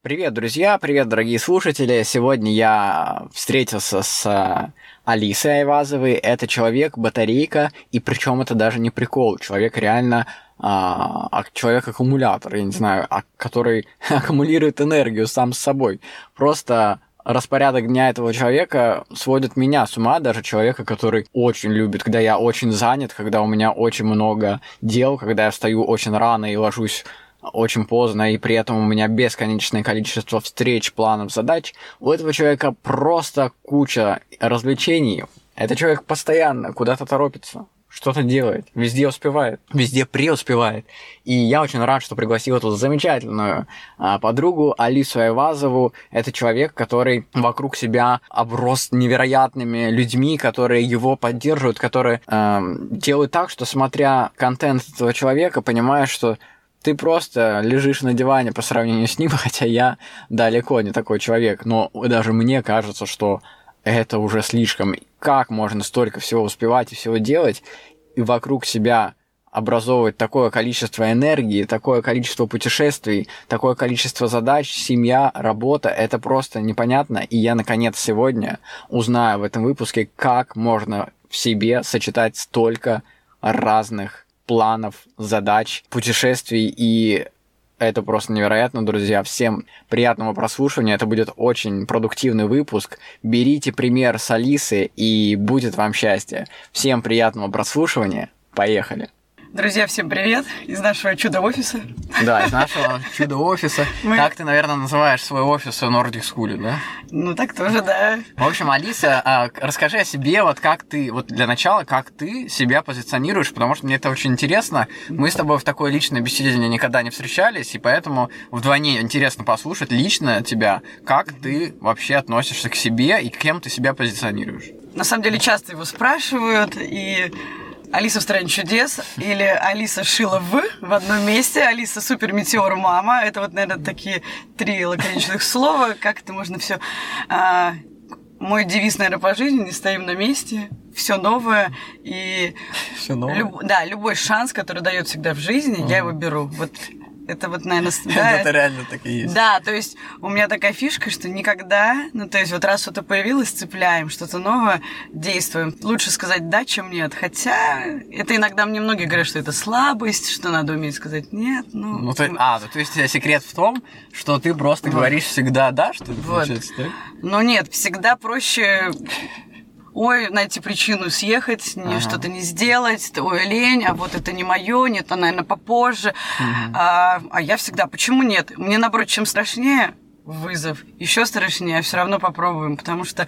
Привет, друзья, привет, дорогие слушатели. Сегодня я встретился с э, Алисой Айвазовой. Это человек-батарейка, и причем это даже не прикол. Человек реально а, человек-аккумулятор, я не знаю, а, который аккумулирует энергию сам с собой. Просто распорядок дня этого человека сводит меня с ума, даже человека, который очень любит, когда я очень занят, когда у меня очень много дел, когда я встаю очень рано и ложусь очень поздно, и при этом у меня бесконечное количество встреч, планов, задач, у этого человека просто куча развлечений. Этот человек постоянно куда-то торопится, что-то делает, везде успевает, везде преуспевает. И я очень рад, что пригласил эту замечательную а, подругу Алису Айвазову. Это человек, который вокруг себя оброс невероятными людьми, которые его поддерживают, которые э, делают так, что смотря контент этого человека, понимаешь, что ты просто лежишь на диване по сравнению с ним, хотя я далеко не такой человек, но даже мне кажется, что это уже слишком. Как можно столько всего успевать и всего делать, и вокруг себя образовывать такое количество энергии, такое количество путешествий, такое количество задач, семья, работа, это просто непонятно. И я, наконец, сегодня узнаю в этом выпуске, как можно в себе сочетать столько разных планов, задач, путешествий, и это просто невероятно, друзья. Всем приятного прослушивания. Это будет очень продуктивный выпуск. Берите пример с Алисы, и будет вам счастье. Всем приятного прослушивания. Поехали. Друзья, всем привет из нашего чудо-офиса. Да, из нашего чудо-офиса. Мы... Так ты, наверное, называешь свой офис в Nordic School, да? Ну, так тоже, да. В общем, Алиса, а, расскажи о себе, вот как ты, вот для начала, как ты себя позиционируешь, потому что мне это очень интересно. Мы с тобой в такой личной беседе никогда не встречались, и поэтому вдвойне интересно послушать лично тебя, как ты вообще относишься к себе и кем ты себя позиционируешь. На самом деле часто его спрашивают, и Алиса в стране чудес или Алиса шила в в одном месте, Алиса супер метеор мама. Это вот, наверное, такие три лаконичных слова. Как это можно все. А, мой девиз, наверное, по жизни не стоим на месте, все новое и все новое. Люб, да, любой шанс, который дает всегда в жизни, uh-huh. я его беру. Вот это вот, наверное, да, это реально так и есть. Да, то есть у меня такая фишка, что никогда, ну, то есть вот раз что-то появилось, цепляем, что-то новое, действуем. Лучше сказать да, чем нет. Хотя это иногда мне многие говорят, что это слабость, что надо уметь сказать нет. Ну, ну то, а, то есть секрет в том, что ты просто вот. говоришь всегда да, что ли, вот. получается, так? Ну нет, всегда проще ой, найти причину съехать, не, ага. что-то не сделать, ой, лень, а вот это не мое, нет, а, наверное, попозже. Угу. А, а я всегда, почему нет? Мне, наоборот, чем страшнее, вызов. Еще страшнее, а все равно попробуем, потому что,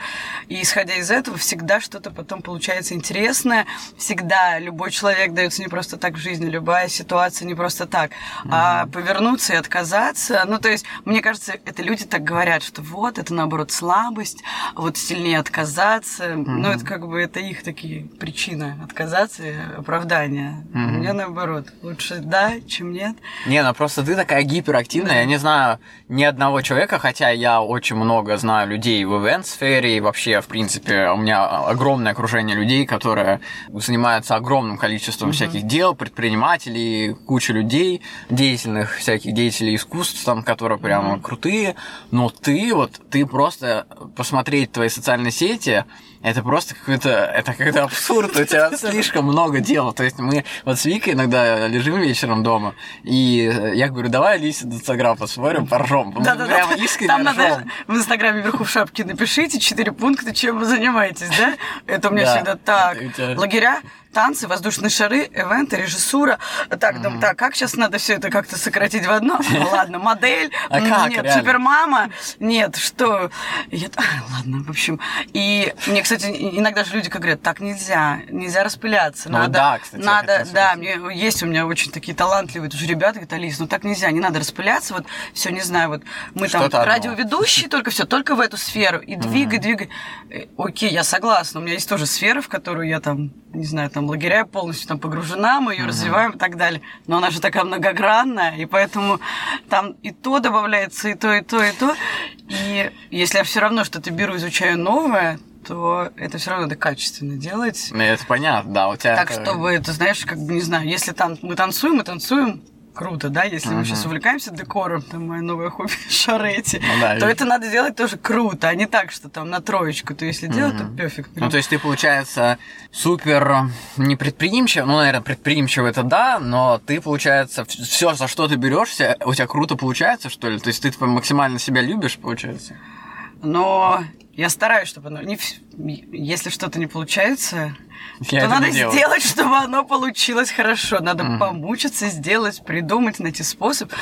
исходя из этого, всегда что-то потом получается интересное. Всегда любой человек дается не просто так в жизни, любая ситуация не просто так. Mm-hmm. А повернуться и отказаться, ну, то есть, мне кажется, это люди так говорят, что вот, это наоборот слабость, а вот сильнее отказаться. Mm-hmm. Ну, это как бы, это их такие причины отказаться и оправдания. Mm-hmm. Мне наоборот, лучше да, чем нет. Не, ну просто ты такая гиперактивная, да. я не знаю ни одного человека, человека, хотя я очень много знаю людей в ивент-сфере, и вообще, в принципе, у меня огромное окружение людей, которые занимаются огромным количеством mm-hmm. всяких дел, предпринимателей, куча людей, деятельных, всяких деятелей искусств, там, которые прямо mm-hmm. крутые, но ты вот, ты просто посмотреть твои социальные сети, это просто какой-то, это какой-то абсурд, у тебя слишком много дел. То есть мы вот с Викой иногда лежим вечером дома, и я говорю, давай Алисе в Инстаграм посмотрим, поржем. Да, да, прямо искренне Там надо в Инстаграме вверху в шапке напишите четыре пункта, чем вы занимаетесь, да? Это у меня всегда так. Лагеря, танцы, воздушные шары, эвенты, режиссура. Так, mm думаю, так, как сейчас надо все это как-то сократить в одно? Ладно, модель. А как, Нет, реально? супермама. Нет, что? Я, т- ладно, в общем. И мне, кстати, иногда же люди как говорят, так нельзя, нельзя распыляться. Ну надо, да, кстати, надо, да, мне есть у меня очень такие талантливые тоже ребята, говорят, Алис, ну так нельзя, не надо распыляться, вот все, не знаю, вот мы там Что-то одно. радиоведущие, только все, только в эту сферу, и двигай, двигай. Э, Окей, я согласна, у меня есть тоже сфера, в которую я там, не знаю, там лагеря полностью там погружена, мы ее развиваем и так далее, но она же такая многогранная, и поэтому там и то добавляется, и то, и то, и то, и если я все равно что-то беру, изучаю новое, то это все равно надо качественно делать. Ну, это понятно, да, у тебя... Так, это- чтобы, ты знаешь, как бы, не знаю, если там мы танцуем, мы танцуем, круто, да, если мы Мгм. сейчас увлекаемся декором, там мое новое хобби шарети, Ну да, то и- это надо делать тоже круто, а не так, что там на троечку, то если делать, то пофиг. Ну, то есть ты, получается, супер не предприимчив, ну, наверное, предприимчив это да, но ты, получается, все, за что ты берешься, у тебя круто получается, что ли? То есть ты типа, максимально себя любишь, получается? Но я стараюсь, чтобы оно... Не... Если что-то не получается, Я то надо делаю. сделать, чтобы оно получилось хорошо. Надо Мгм. помучиться, сделать, придумать, найти способ.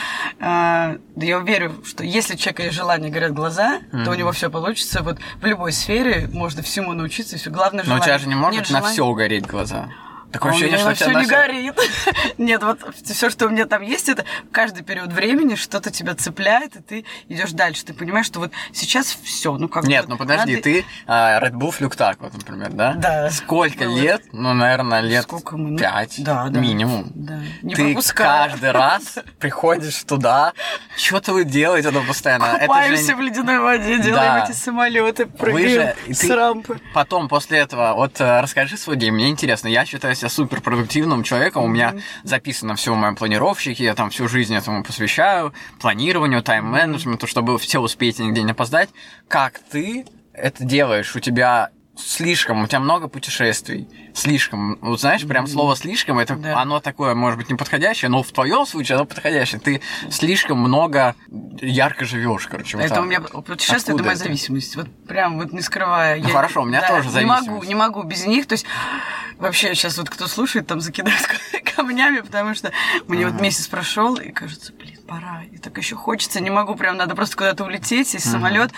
А, я уверен, что если человека есть желание, горят глаза, то у него все получится. Вот в любой сфере можно всему научиться, все. Главное Но у желание. тебя же не может Нет на желания. все угореть глаза. Такое А ощущение, что у тебя не горит. Нет, вот все, что у меня там есть, это каждый период времени что-то тебя цепляет, и ты идешь дальше. Ты понимаешь, что вот сейчас все, ну как Нет, бы ну подожди, надо- ты а, Red Bull Флюктак, вот, например, да? Да. Сколько Было. лет? Ну, наверное, лет Сколько мы? Ну, пять да, да. минимум. Да. Не ты пропускаю. каждый раз приходишь туда, что-то вы делаете там постоянно. Это же Купаемся в ледяной воде, делаем Да. эти самолеты, прыгаем же- с ты- рампы. Потом, после этого, вот э, расскажи свой день. Мне интересно, я считаю себя супер продуктивным человеком. У меня записано все в моем планировщике, я там всю жизнь этому посвящаю, планированию, тайм-менеджменту, чтобы все успеть и нигде не опоздать. Как ты это делаешь? У тебя слишком, у тебя много путешествий, слишком. Вот знаешь, прям слово слишком, это Да. оно такое, может быть, неподходящее, но в твоем случае оно подходящее. Ты слишком много ярко живешь, короче. вот Это так. у меня путешествие, это моя это? зависимость. Вот прям вот не скрывая. Ну, хорошо, у меня тоже Не могу, зависимость. не могу без них. То есть вообще сейчас вот кто слушает, там закидают камнями, потому что мне вот месяц прошел, и кажется, блин, пора. И так еще хочется, не могу, прям надо просто куда-то улететь, сесть в самолет.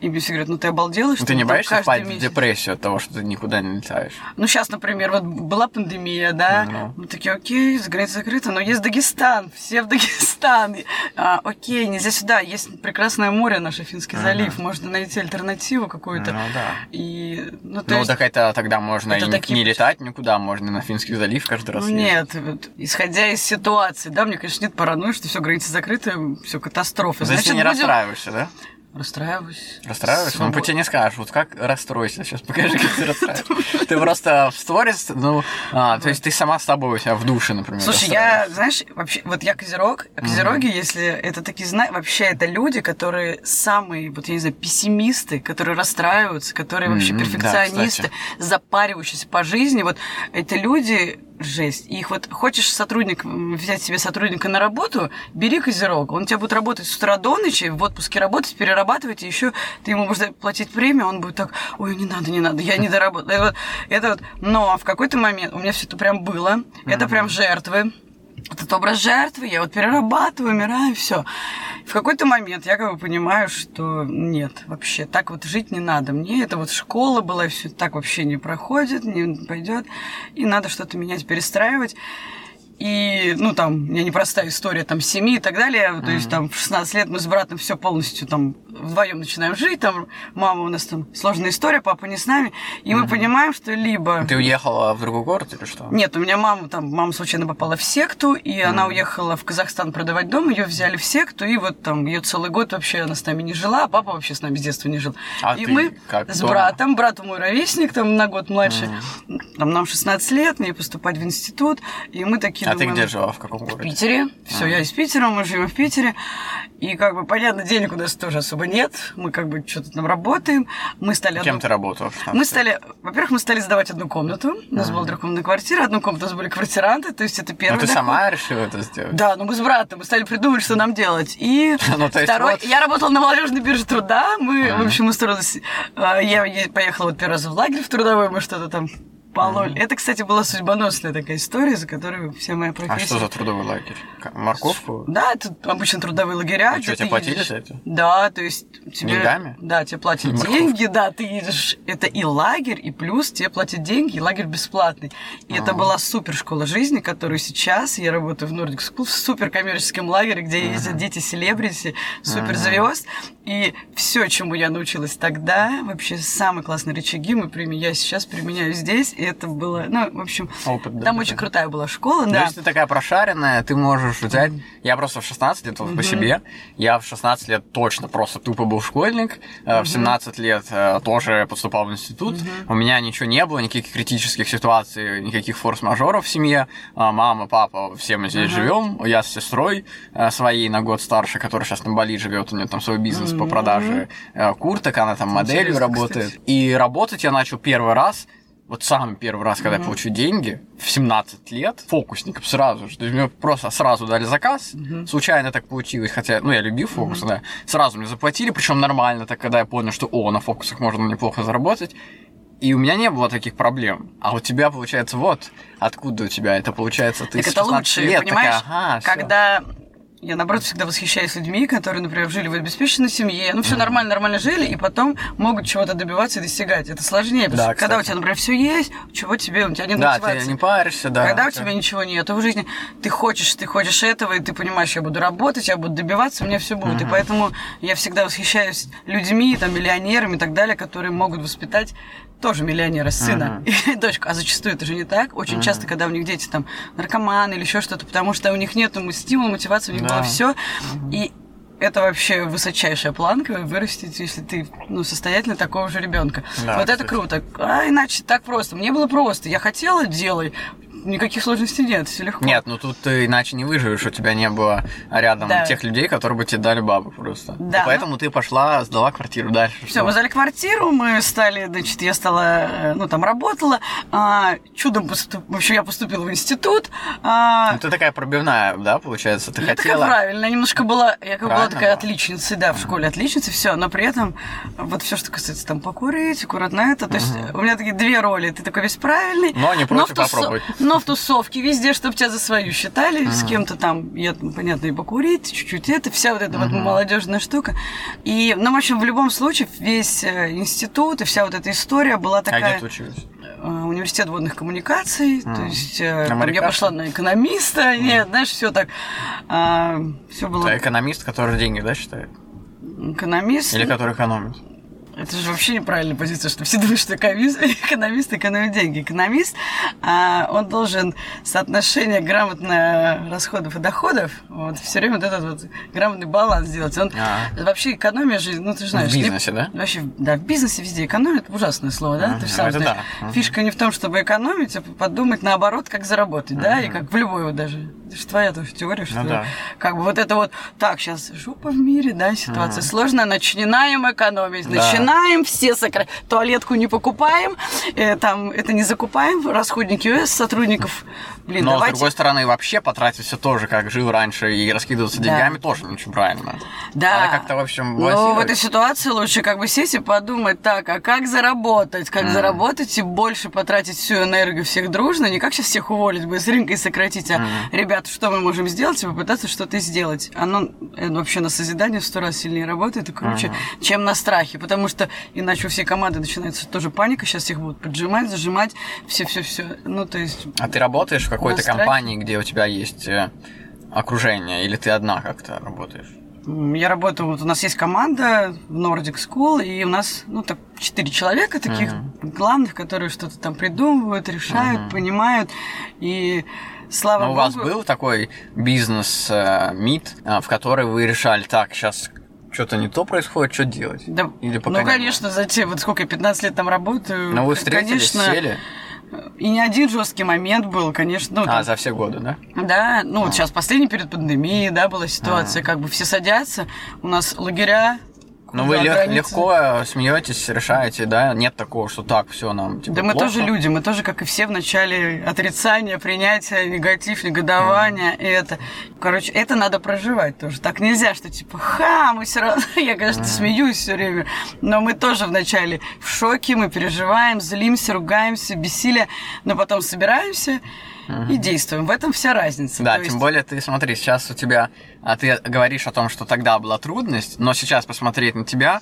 И мне все говорят, ну ты обалдела, что Ты не боишься впасть в месяц?» депрессию от того, что ты никуда не летаешь? Ну, сейчас, например, вот была пандемия, да, Ну. мы такие, окей, за граница закрыта, но есть Дагестан, все в Дагестан. А, окей, нельзя сюда, есть прекрасное море, наш Финский Ага. залив, можно найти альтернативу какую-то. Ну да. И, ну, Ну, так это тогда можно и не, летать никуда, можно на Финский залив каждый раз ну, нет, исходя из ситуации, да, мне, конечно, нет паранойи, что все границы закрыты, все катастрофа. То есть ты не будем- расстраиваешься, да? Расстраиваюсь. Расстраиваешься? Ну, Свобод- по тебе не скажешь. Вот как расстроишься? Сейчас покажи, как ты расстраиваешься. Ты просто в сторис, ну, а, то есть ты сама с тобой у себя в душе, например, Слушай, я, знаешь, вообще, вот я козерог, козероги, если это такие, знаешь, вообще это люди, которые самые, вот я не знаю, пессимисты, которые расстраиваются, которые вообще перфекционисты, запаривающиеся по жизни, вот это люди, жесть. Их вот хочешь сотрудник, взять себе сотрудника на работу, бери козерога. Он у тебя будет работать с утра до ночи, в отпуске работать, перерабатывать, и еще ты ему будешь платить премию, он будет так, ой, не надо, не надо, я не доработал. Это вот, это вот. Но в какой-то момент у меня все это прям было. Это прям жертвы. Этот образ жертвы, я вот перерабатываю, умираю, все. В какой-то момент я как бы понимаю, что нет, вообще так вот жить не надо. Мне это вот школа была, все так вообще не проходит, не пойдет. И надо что-то менять, перестраивать. И, ну, там, у меня непростая история, там, семьи и так далее. То есть, там, в 16 лет мы с братом все полностью, там, вдвоем начинаем жить. Там, мама у нас там сложная история, папа не с нами. И мы понимаем, что либо... Ты уехала в другой город или что? Нет, у меня мама там, мама случайно попала в секту, и она уехала в Казахстан продавать дом, ее взяли в секту, и вот там ее целый год вообще она с нами не жила, а папа вообще с нами с детства не жил. А и ты мы как, с дома? братом, брат мой ровесник, там на год младше, там нам 16 лет, мне поступать в институт, и мы такие А ты где жила? В каком в городе? Питере. Все, А. я из Питера, мы живем в Питере. И как бы, понятно, денег у нас тоже особо нет. Мы как бы что-то там работаем. Мы стали... Кем ты работала? в 16 мы стали, во-первых, мы стали сдавать одну комнату. У нас была трехкомнатная квартира, одну комнату у нас были квартиранты, то есть это первый Ну, ты сама решила это сделать? Да, ну мы с братом, мы стали придумывать, что нам делать. И Ну, второй, я работала на молодежной бирже труда, мы, в общем, устроились, а, я поехала вот первый раз в лагерь в трудовой, мы что-то там пололи. Это, кстати, была судьбоносная такая история, за которую вся моя профессия... А что за трудовой лагерь? Морковку? Да, это обычно трудовые лагеря. А что, тебе платили едешь. за это? Да, то есть тебе... Деньгами? Да, тебе платят Морковку. деньги, да, ты едешь... Это и лагерь, и плюс тебе платят деньги, и лагерь бесплатный. И это А. была супер школа жизни, которую сейчас я работаю в Nordic School, в супер коммерческом лагере, где ездят дети селебрити, супер звезд. И все, чему я научилась тогда, вообще самые классные рычаги мы применяем, я сейчас применяю здесь, и это было, ну, в общем, Опыт, да, там да, очень да. крутая была школа, да. если ты такая прошаренная, ты можешь взять... Я просто в 16 лет, вот по себе, я в 16 лет точно просто тупо был школьник, э, в 17 лет э, тоже поступал в институт, у меня ничего не было, никаких критических ситуаций, никаких форс-мажоров в семье, А, мама, папа, все мы здесь живем, я с сестрой э, своей на год старше, которая сейчас на Бали живет, у нее там свой бизнес по продаже э, курток, она там моделью Интересно, работает. кстати. И работать я начал первый раз вот самый первый раз, когда я получу деньги, в 17 лет, фокусником сразу же. То есть мне просто сразу дали заказ, случайно так получилось, хотя, ну, я любил фокусы, да. Сразу мне заплатили, причем нормально, так когда я понял, что, о, на фокусах можно неплохо заработать. И у меня не было таких проблем. А у тебя, получается, вот откуда у тебя это получается, ты Так это 16 лучше, лет понимаешь? такая, ага, когда я, наоборот, всегда восхищаюсь людьми, которые, например, жили в обеспеченной семье, ну, все нормально, нормально жили, и потом могут чего-то добиваться и достигать. Это сложнее, потому Да, что когда у тебя, например, все есть, чего тебе, у тебя нет Да, мотивации. ты не паришься, да. Когда у тебя ничего нет, в жизни ты хочешь, ты хочешь этого, и ты понимаешь, я буду работать, я буду добиваться, у меня все будет. И поэтому я всегда восхищаюсь людьми, там, миллионерами и так далее, которые могут воспитать тоже миллионера сына и дочку. А зачастую это же не так. Очень часто, когда у них дети там наркоманы или еще что-то, потому что у них нет стимула, мотивации, у них Да. было все. И это вообще высочайшая планка вырастить, если ты ну, состоятельный такого же ребенка. Да, вот это кстати. круто. А иначе так просто. Мне было просто. Я хотела, делай. Никаких сложностей нет, все легко. Нет, ну тут ты иначе не выживешь, у тебя не было рядом Да. тех людей, которые бы тебе дали бабок просто. Да. И поэтому ты пошла, сдала квартиру дальше. Все, что? мы сдали квартиру, мы стали, значит, я стала, э, ну, там работала, а, чудом поступ... в общем, я поступила в институт. а, Ну, ты такая пробивная, да, получается? Ты я такая хотела... правильная, немножко была, я как бы была Правильно такая была? отличницей, да, в школе отличницей, все, но при этом вот все, что касается там покурить, аккуратно это, то есть у меня такие две роли, ты такой весь правильный, Но не против в тусо- попробовать. Но в тусовке везде, чтобы тебя за свою считали, с кем-то там, я, ну, понятно, и покурить, чуть-чуть это, вся вот эта вот молодежная штука. И, ну, в общем, в любом случае, весь э, институт и вся вот эта история была А где такая... ты училась? э, Университет водных коммуникаций, то есть э, там я пошла на экономиста, нет, знаешь, все так, все было Ты экономист, который деньги, да, считает? экономист. Или который экономит? Это же вообще неправильная позиция, что все думают, что экономист, экономист экономит деньги. Экономист, а, он должен соотношение грамотно расходов и доходов, вот, все время вот этот вот грамотный баланс делать. Он, А. Вообще экономия же, ну ты же знаешь... В не- бизнесе, да? Вообще, да, в бизнесе везде экономия, это ужасное слово, да? Ты же сам это знаешь. да. Фишка не в том, чтобы экономить, а подумать наоборот, как заработать, да, и как в любой вот даже. Это же твоя тоже теория, что Ну да. как бы вот это вот, так, сейчас жопа в мире, да, ситуация сложная, начинаем экономить, Да. начинаем все сокращать, туалетку не покупаем, э, там, это не закупаем, расходники ЮС сотрудников, блин, Но, с давайте... другой стороны, вообще потратить все тоже, как жил раньше, и раскидываться Да. деньгами тоже не очень правильно. Да. Надо как-то, в общем, Ну, в этой ситуации лучше как бы сесть и подумать, так, а как заработать? Как заработать и больше потратить всю энергию всех дружно? Не как сейчас всех уволить быстренько и сократить, а, ребята, что мы можем сделать? И попытаться что-то сделать. Оно э, вообще на созидание в сто раз сильнее работает и круче, чем на страхе. Потому что иначе у всей команды начинается тоже паника. Сейчас их будут поджимать, зажимать, все-все-все. Ну, то есть... А ты работаешь какой-то компании, где у тебя есть э, окружение, или ты одна как-то работаешь? Я работаю, вот у нас есть команда в Nordic School, и у нас, ну, так, четыре человека таких главных, которые что-то там придумывают, решают, понимают, и слава Но Ну, у богу... вас был такой бизнес-мит, в который вы решали, так, сейчас что-то не то происходит, что делать? Да, Или пока ну, конечно, затем, вот сколько я 15 лет там работаю. Но вы встретились, конечно, сели? И не один жесткий момент был, конечно. Ну, А, там- за все годы, да? Да, ну вот сейчас последний перед пандемией, да, была ситуация, как бы все садятся, у нас лагеря, Ну вы лег- легко смеетесь, решаете, да? Нет такого, что так, все нам типа, Да мы плохо. тоже люди, мы тоже, как и все, в начале отрицания, принятия, негатив, негодования. И это, короче, это надо проживать тоже. Так нельзя, что типа, ха, мы все равно, я, конечно, смеюсь все время, но мы тоже вначале в шоке, мы переживаем, злимся, ругаемся, бессилие, но потом собираемся и действуем. В этом вся разница. Да, То тем есть- более ты смотри, сейчас у тебя, а ты говоришь о том, что тогда была трудность, но сейчас посмотреть на тебя,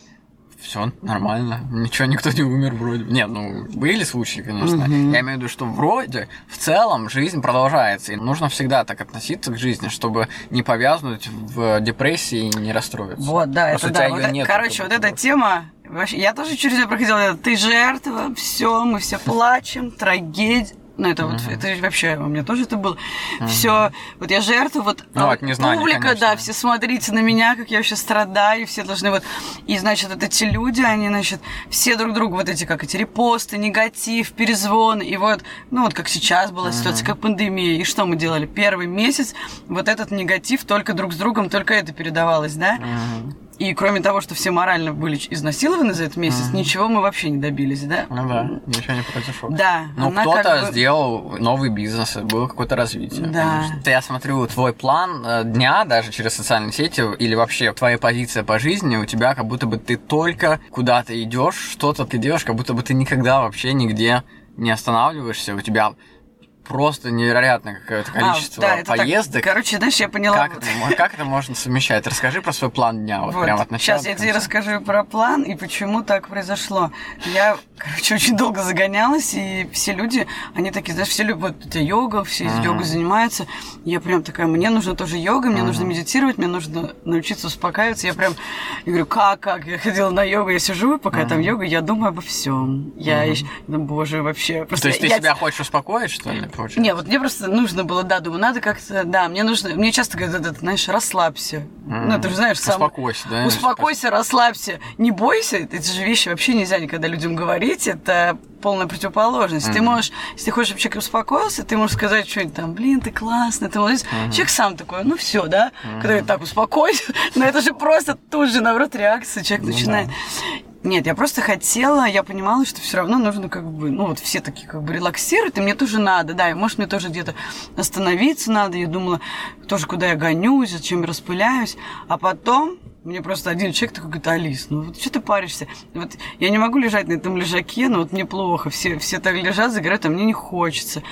все нормально, ничего, никто не умер вроде. Нет, ну, были случаи, конечно. Я имею в виду, что вроде, в целом, жизнь продолжается. И нужно всегда так относиться к жизни, чтобы не повязнуть в депрессии и не расстроиться. Вот, да, Просто это да. Вот нету, короче, вот эта тема, вообще, я тоже через нее проходила. Ты жертва, все, мы все плачем, трагедия. Ну, это вот, это вообще у меня тоже это было. Все, вот я жертва, вот, Ну, а незнания, публика, конечно. да, все смотрите на меня, как я вообще страдаю, все должны вот, и, значит, вот эти люди, они, значит, все друг другу, вот эти, как эти репосты, негатив, перезвоны, и вот, ну, вот как сейчас была ситуация, как пандемия, и что мы делали? Первый месяц вот этот негатив только друг с другом, только это передавалось, да? Мгм. И кроме того, что все морально были изнасилованы за этот месяц, ничего мы вообще не добились, да? Ну да, ничего не произошло. Да. Ну, кто-то как бы- сделал новый бизнес, было какое-то развитие. Да. конечно. Я смотрю, твой план э, дня, даже через социальные сети, или вообще твоя позиция по жизни, у тебя как будто бы ты только куда-то идешь, что-то ты делаешь, как будто бы ты никогда вообще нигде не останавливаешься, у тебя просто невероятное какое-то А, количество да, это так. поездок. Короче, знаешь, я поняла. Как это, как это можно совмещать? Расскажи про свой план дня, вот, Вот. прямо от начала. Сейчас я тебе расскажу про план и почему так произошло. Я, короче, очень долго загонялась, и все люди, они такие, знаешь, все любят, вот, йога, все Ага. йогой занимаются. Я прям такая, мне нужно тоже йога, мне нужно медитировать, мне нужно научиться успокаиваться. Я прям, я говорю, как, как? Я ходила на йогу, я сижу, пока там йога, я думаю обо всем. Я ищу, ну, боже, вообще. Просто То есть ты я- себя хочешь успокоить, что ли, получается? Не, вот мне просто нужно было, да, думаю, надо как-то, да, мне нужно, мне часто говорят, это, знаешь, расслабься. Ну, ты же знаешь, сам... Успокойся, да? Успокойся, расслабься, не бойся. Эти же вещи вообще нельзя никогда людям говорить, это полная противоположность. Ты можешь, если ты хочешь, чтобы человек успокоился, ты можешь сказать что-нибудь там, блин, ты классный, ты молодец. Человек сам такой, ну все, да, когда говорит, так, успокойся. Но это же просто тут же, наоборот, реакция, человек Ну начинает. Нет, я просто хотела, я понимала, что все равно нужно как бы, ну вот все такие как бы релаксируют, и мне тоже надо, да, и может мне тоже где-то остановиться надо. Я думала, тоже куда я гонюсь, зачем распыляюсь. А потом мне просто один человек такой говорит, Алис, ну вот что ты паришься? Вот я не могу лежать на этом лежаке, но вот мне плохо, все, все так лежат, загорают, а мне не хочется.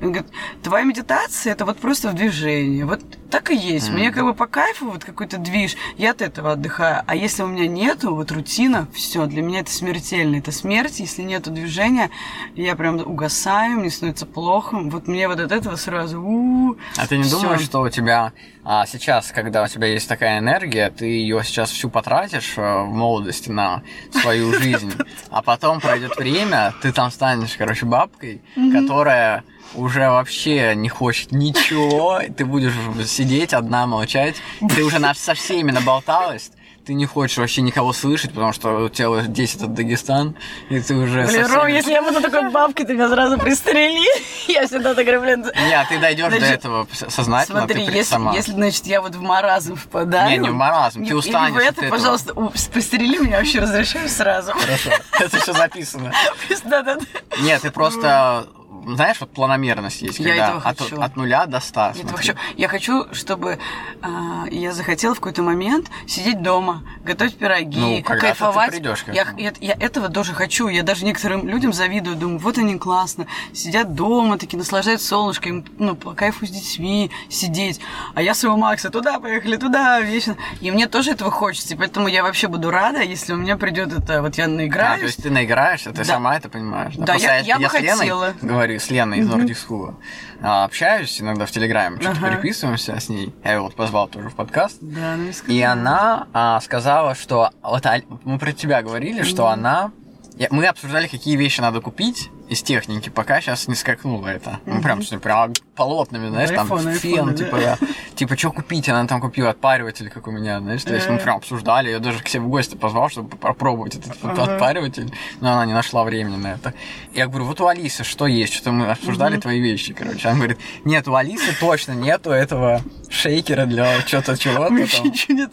И Он говорит, твоя медитация это вот просто в движении. Вот так и есть. Мне как бы по кайфу вот какой-то движ, я от этого отдыхаю. А если у меня нету вот рутина, все, для меня это смертельно. Это смерть, если нету движения, я прям угасаю, мне становится плохо. Вот мне вот от этого сразу А ты не всё. думаешь, что у тебя а, сейчас, когда у тебя есть такая энергия, ты ее сейчас всю потратишь э, в молодости на свою жизнь, а потом пройдет время, ты там станешь, короче, бабкой, которая уже вообще не хочет ничего, и ты будешь сидеть одна, молчать, ты уже на, со всеми наболталась, ты не хочешь вообще никого слышать, потому что у тебя уже 10 от Дагестан, и ты уже Блин, совсем- Ром, если я буду такой бабкой, ты меня сразу пристрели. Я всегда так говорю, блин. Нет, ты дойдешь до Значит, этого с- сознательно, Смотри, ты если, сама. если, значит, я вот в маразм впадаю... Не, не в маразм, ты устанешь в это, этого. пожалуйста, у, пристрели меня, вообще разрешаю сразу. Хорошо, это все записано. Да-да-да. Нет, ты просто, знаешь, вот планомерность есть, Я когда этого от, хочу. от нуля до ста. Я, хочу, я хочу, чтобы а, я захотела в какой-то момент сидеть дома, готовить пироги, Ну, ты кайфовать. придёшь к я, я, я этого тоже хочу. Я даже некоторым людям завидую, думаю, вот они классно, сидят дома, такие наслаждаются солнышком, ну, по кайфу с детьми сидеть. А я своего Макса туда поехали, туда, вечно. И мне тоже этого хочется, и поэтому я вообще буду рада, если у меня придет это, вот я А, наиграюсь. то есть ты наиграешься, ты Да. сама это понимаешь. Да, Просто я- я бы с Леной хотела. говорю, с Леной из Nordic School, а, общаюсь иногда в Телеграме, что-то Ага. переписываемся с ней. Я ее вот позвал тоже в подкаст. Да, ну и скажи. И она а, сказала, что вот Аль- мы про тебя говорили, что она я- мы обсуждали, какие вещи надо купить из техники, пока сейчас не скакнуло это. Ну, прям, что прям полотнами, знаешь, там фен, типа, да. типа, что купить? Она там купила отпариватель, как у меня, знаешь, то есть мы прям обсуждали, я даже к себе в гости позвал, чтобы попробовать этот отпариватель, но она не нашла времени на это. Я говорю, вот у Алисы что есть? Что-то мы обсуждали твои вещи, короче. Она говорит, нет, у Алисы точно нету этого шейкера для чего-то там. ничего нет.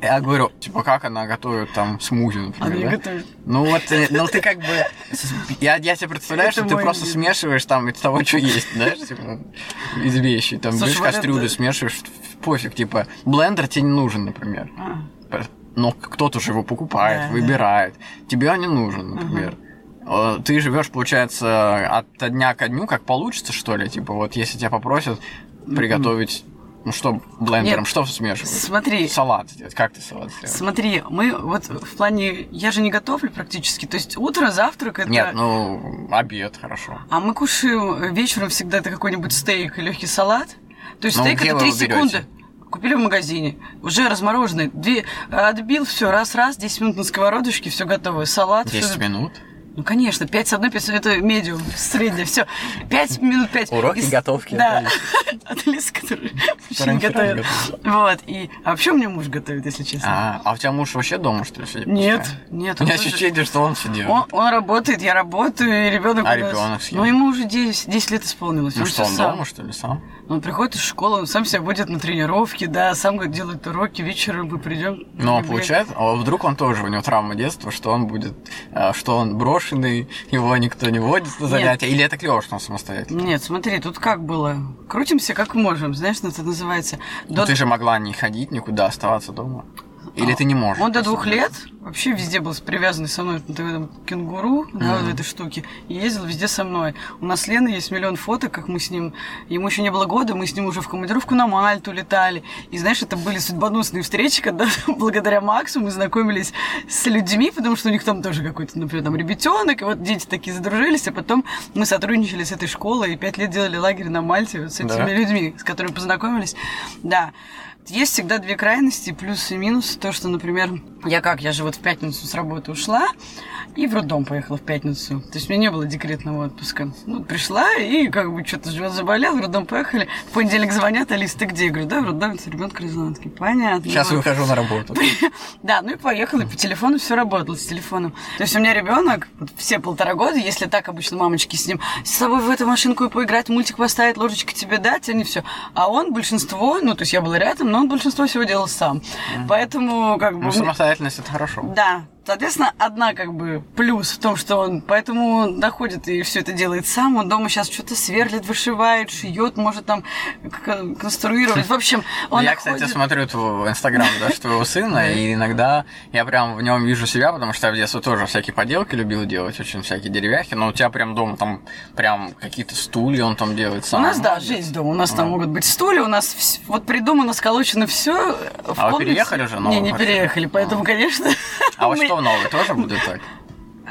Я говорю, типа, как она готовит там смузи, например, Она да? готовит. Ну вот, э, ну ты как бы... Я, я тебе представляю, Это что ты мой просто мир. смешиваешь там из того, что есть, знаешь, типа, из вещей. Там, Слушай, берешь вот кастрюлю, это- смешиваешь, пофиг, типа, блендер тебе не нужен, например. А, Но кто-то же его покупает, Да, да. выбирает. Тебе он не нужен, например. Э, Ты живешь, получается, от дня ко дню, как получится, что ли? Типа, вот если тебя попросят приготовить, ну что, блендером, Нет. что смешивать? Смотри, Салат сделать. Как ты салат сделаешь? Смотри, мы вот в плане... Я же не готовлю практически. То есть утро, завтрак это... Нет, ну, обед, хорошо. А мы кушаем вечером всегда это какой-нибудь стейк и легкий салат. То есть Ну, стейк это вы 3 его берете? секунды. Купили в магазине, уже размороженный. Две, отбил, все, раз-раз, 10 минут на сковородочке, все готово. Салат. 10 всё- минут. Ну, конечно, 5 с одной, 5 с это медиум, среднее, все. 5 минут, 5. Уроки готовки от Да, от Алисы, хера не готовит. Вот, и... А вообще у меня муж готовит, если честно. А, а у тебя муж вообще дома, что ли, сидит? Нет, нет. У меня ощущение, что он все делает. Он, работает, я работаю, и ребенок А ребенок? Ну, ему уже 10, 10 лет исполнилось. Ну что, он дома, что ли, сам? Он приходит из школы, он сам себя будет на тренировке, да, сам говорит, делает уроки, вечером мы придем. Ну, а получается, а вдруг он тоже, у него травма детства, что он будет, э, что он брошенный, его никто не водит на Нет. занятия, или это клево, что он самостоятельный? Нет, смотри, тут как было. Крутимся как можем, знаешь, ну, это называется. Ну, До- ты же могла не ходить никуда, оставаться дома. Или ты не можешь? Он до двух лет вообще везде был привязанный со мной, вот этом кенгуру, да, вот этой штуки, и ездил везде со мной. У нас с Леной есть миллион фоток, как мы с ним, ему еще не было года, мы с ним уже в командировку на Мальту летали. И знаешь, это были судьбоносные встречи, когда благодаря Максу мы знакомились с людьми, потому что у них там тоже какой-то, например, там ребятенок, и вот дети такие задружились, а потом мы сотрудничали с этой школой и пять лет делали лагерь на Мальте вот с этими Да? людьми, с которыми познакомились. Да. Есть всегда две крайности, плюс и минус. То, что, например, я как, я же вот в пятницу с работы ушла и в роддом поехала в пятницу. То есть у меня не было декретного отпуска. Ну, пришла и как бы что-то живот заболел, в роддом поехали. В понедельник звонят, Алис, ты где? Я говорю, да, в роддоме с ребенком такие, понятно. Сейчас Вот. выхожу на работу. Да, ну и поехала, по телефону все работало с телефоном. То есть у меня ребенок, вот все полтора года, если так обычно мамочки с ним, с собой в эту машинку и поиграть, мультик поставить, ложечки тебе дать, они все. А он большинство, ну то есть я была рядом, но он большинство всего делал сам. Поэтому как бы... Ну, самостоятельность это хорошо. да, соответственно, одна как бы плюс в том, что он поэтому доходит и все это делает сам. Он дома сейчас что-то сверлит, вышивает, шьет, может там конструировать. В общем, он Ну, я, кстати, находит- смотрю твой инстаграм, да, что твоего сына, и иногда я прям в нем вижу себя, потому что я в детстве тоже всякие поделки любил делать, очень всякие деревяхи, но у тебя прям дома там прям какие-то стулья он там делает У сам. нас, да, жизнь дома. У нас там могут быть стулья, у нас вот придумано, сколочено все. А вы переехали уже Не, новый не вообще? переехали, поэтому, А. конечно. А вот navnet over, tar. seg mot takk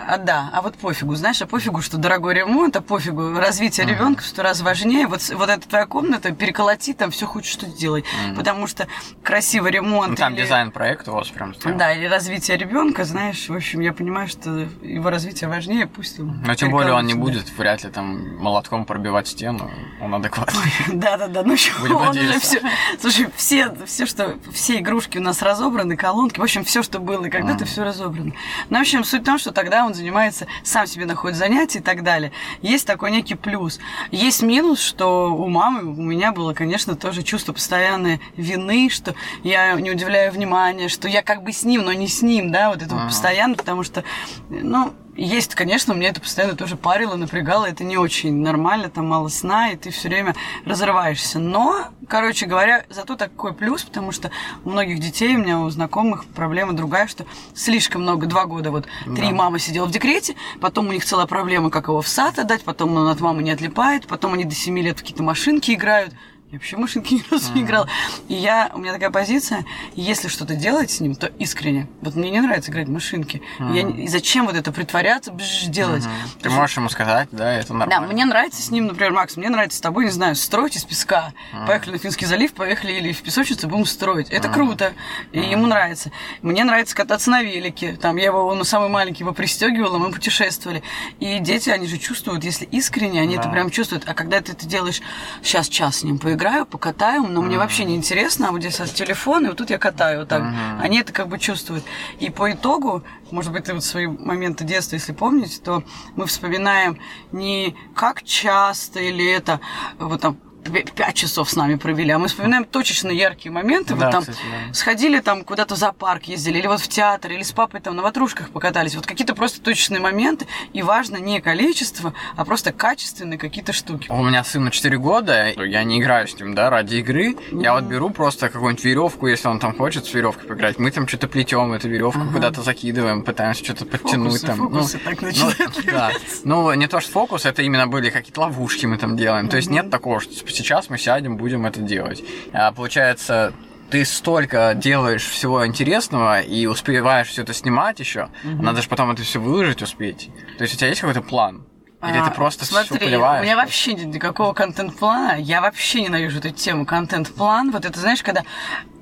А, да, а вот пофигу, знаешь, а пофигу, что дорогой ремонт, а пофигу развитие ребенка в сто раз важнее. Вот, вот эта твоя комната, переколоти, там все хочешь что делать. Потому что красивый ремонт. Ну, там или- дизайн проекта у вас прям сделан. Да, или развитие ребенка, знаешь, в общем, я понимаю, что его развитие важнее, пусть он. Но тем более он не будет вряд ли там молотком пробивать стену, он адекватный. Да, да, да. Ну еще он уже все. Слушай, все, все, что все игрушки у нас разобраны, колонки, в общем, все, что было когда-то, все разобрано. Ну, в общем, суть в том, что тогда он занимается, сам себе находит занятия и так далее. Есть такой некий плюс. Есть минус, что у мамы, у меня было, конечно, тоже чувство постоянной вины, что я не удивляю внимания, что я как бы с ним, но не с ним, да, вот это Ага. постоянно, потому что, ну, есть, конечно, мне это постоянно тоже парило, напрягало, это не очень нормально, там мало сна, и ты все время разрываешься. Но, короче говоря, зато такой плюс, потому что у многих детей, у меня у знакомых проблема другая, что слишком много, два года, вот три Да. мамы сидела в декрете, потом у них целая проблема, как его в сад отдать, потом он от мамы не отлипает, потом они до семи лет в какие-то машинки играют. Я вообще в машинки ни разу не играла. И я, у меня такая позиция, если что-то делать с ним, то искренне. Вот мне не нравится играть в машинки. Я не- и зачем вот это притворяться, бжж, делать? Ты можешь ему сказать, да, это да, нормально. мне нравится с ним, например, Макс, мне нравится с тобой, не знаю, строить из песка. Поехали на Финский залив, поехали или в песочницу, будем строить. Это круто, и ему нравится. Мне нравится кататься на велике. Там я его, он самый маленький, его пристегивала, мы путешествовали. И дети, они же чувствуют, если искренне, они это Да. прям чувствуют. А когда ты это делаешь, сейчас час с ним поиграю, покатаю, но мне вообще не интересно, а вот здесь телефон, и вот тут я катаю вот так. Они это как бы чувствуют. И по итогу, может быть, ты вот свои моменты детства, если помните, то мы вспоминаем не как часто или это, вот там, пять часов с нами провели, а мы вспоминаем точечно яркие моменты. Да, вот там кстати, да. сходили там куда-то в зоопарк ездили, или вот в театр, или с папой там на ватрушках покатались. Вот какие-то просто точечные моменты. И важно не количество, а просто качественные какие-то штуки. У меня сыну 4 года, я не играю с ним, да, ради игры. Я вот беру просто какую-нибудь веревку, если он там хочет с веревкой поиграть. Мы там что-то плетем эту веревку, куда-то закидываем, пытаемся что-то подтянуть Фокусы, там. фокусы так ну, да. Ну, не то, что фокус, это именно были какие-то ловушки мы там делаем. То есть нет такого, что сейчас мы сядем, будем это делать. А, получается, ты столько делаешь всего интересного и успеваешь все это снимать еще, надо же потом это все выложить успеть. То есть у тебя есть какой-то план? Или А, ты просто все Смотри, поливаешь? у меня вообще нет никакого контент-плана. Я вообще ненавижу эту тему контент-план. Вот это, знаешь, когда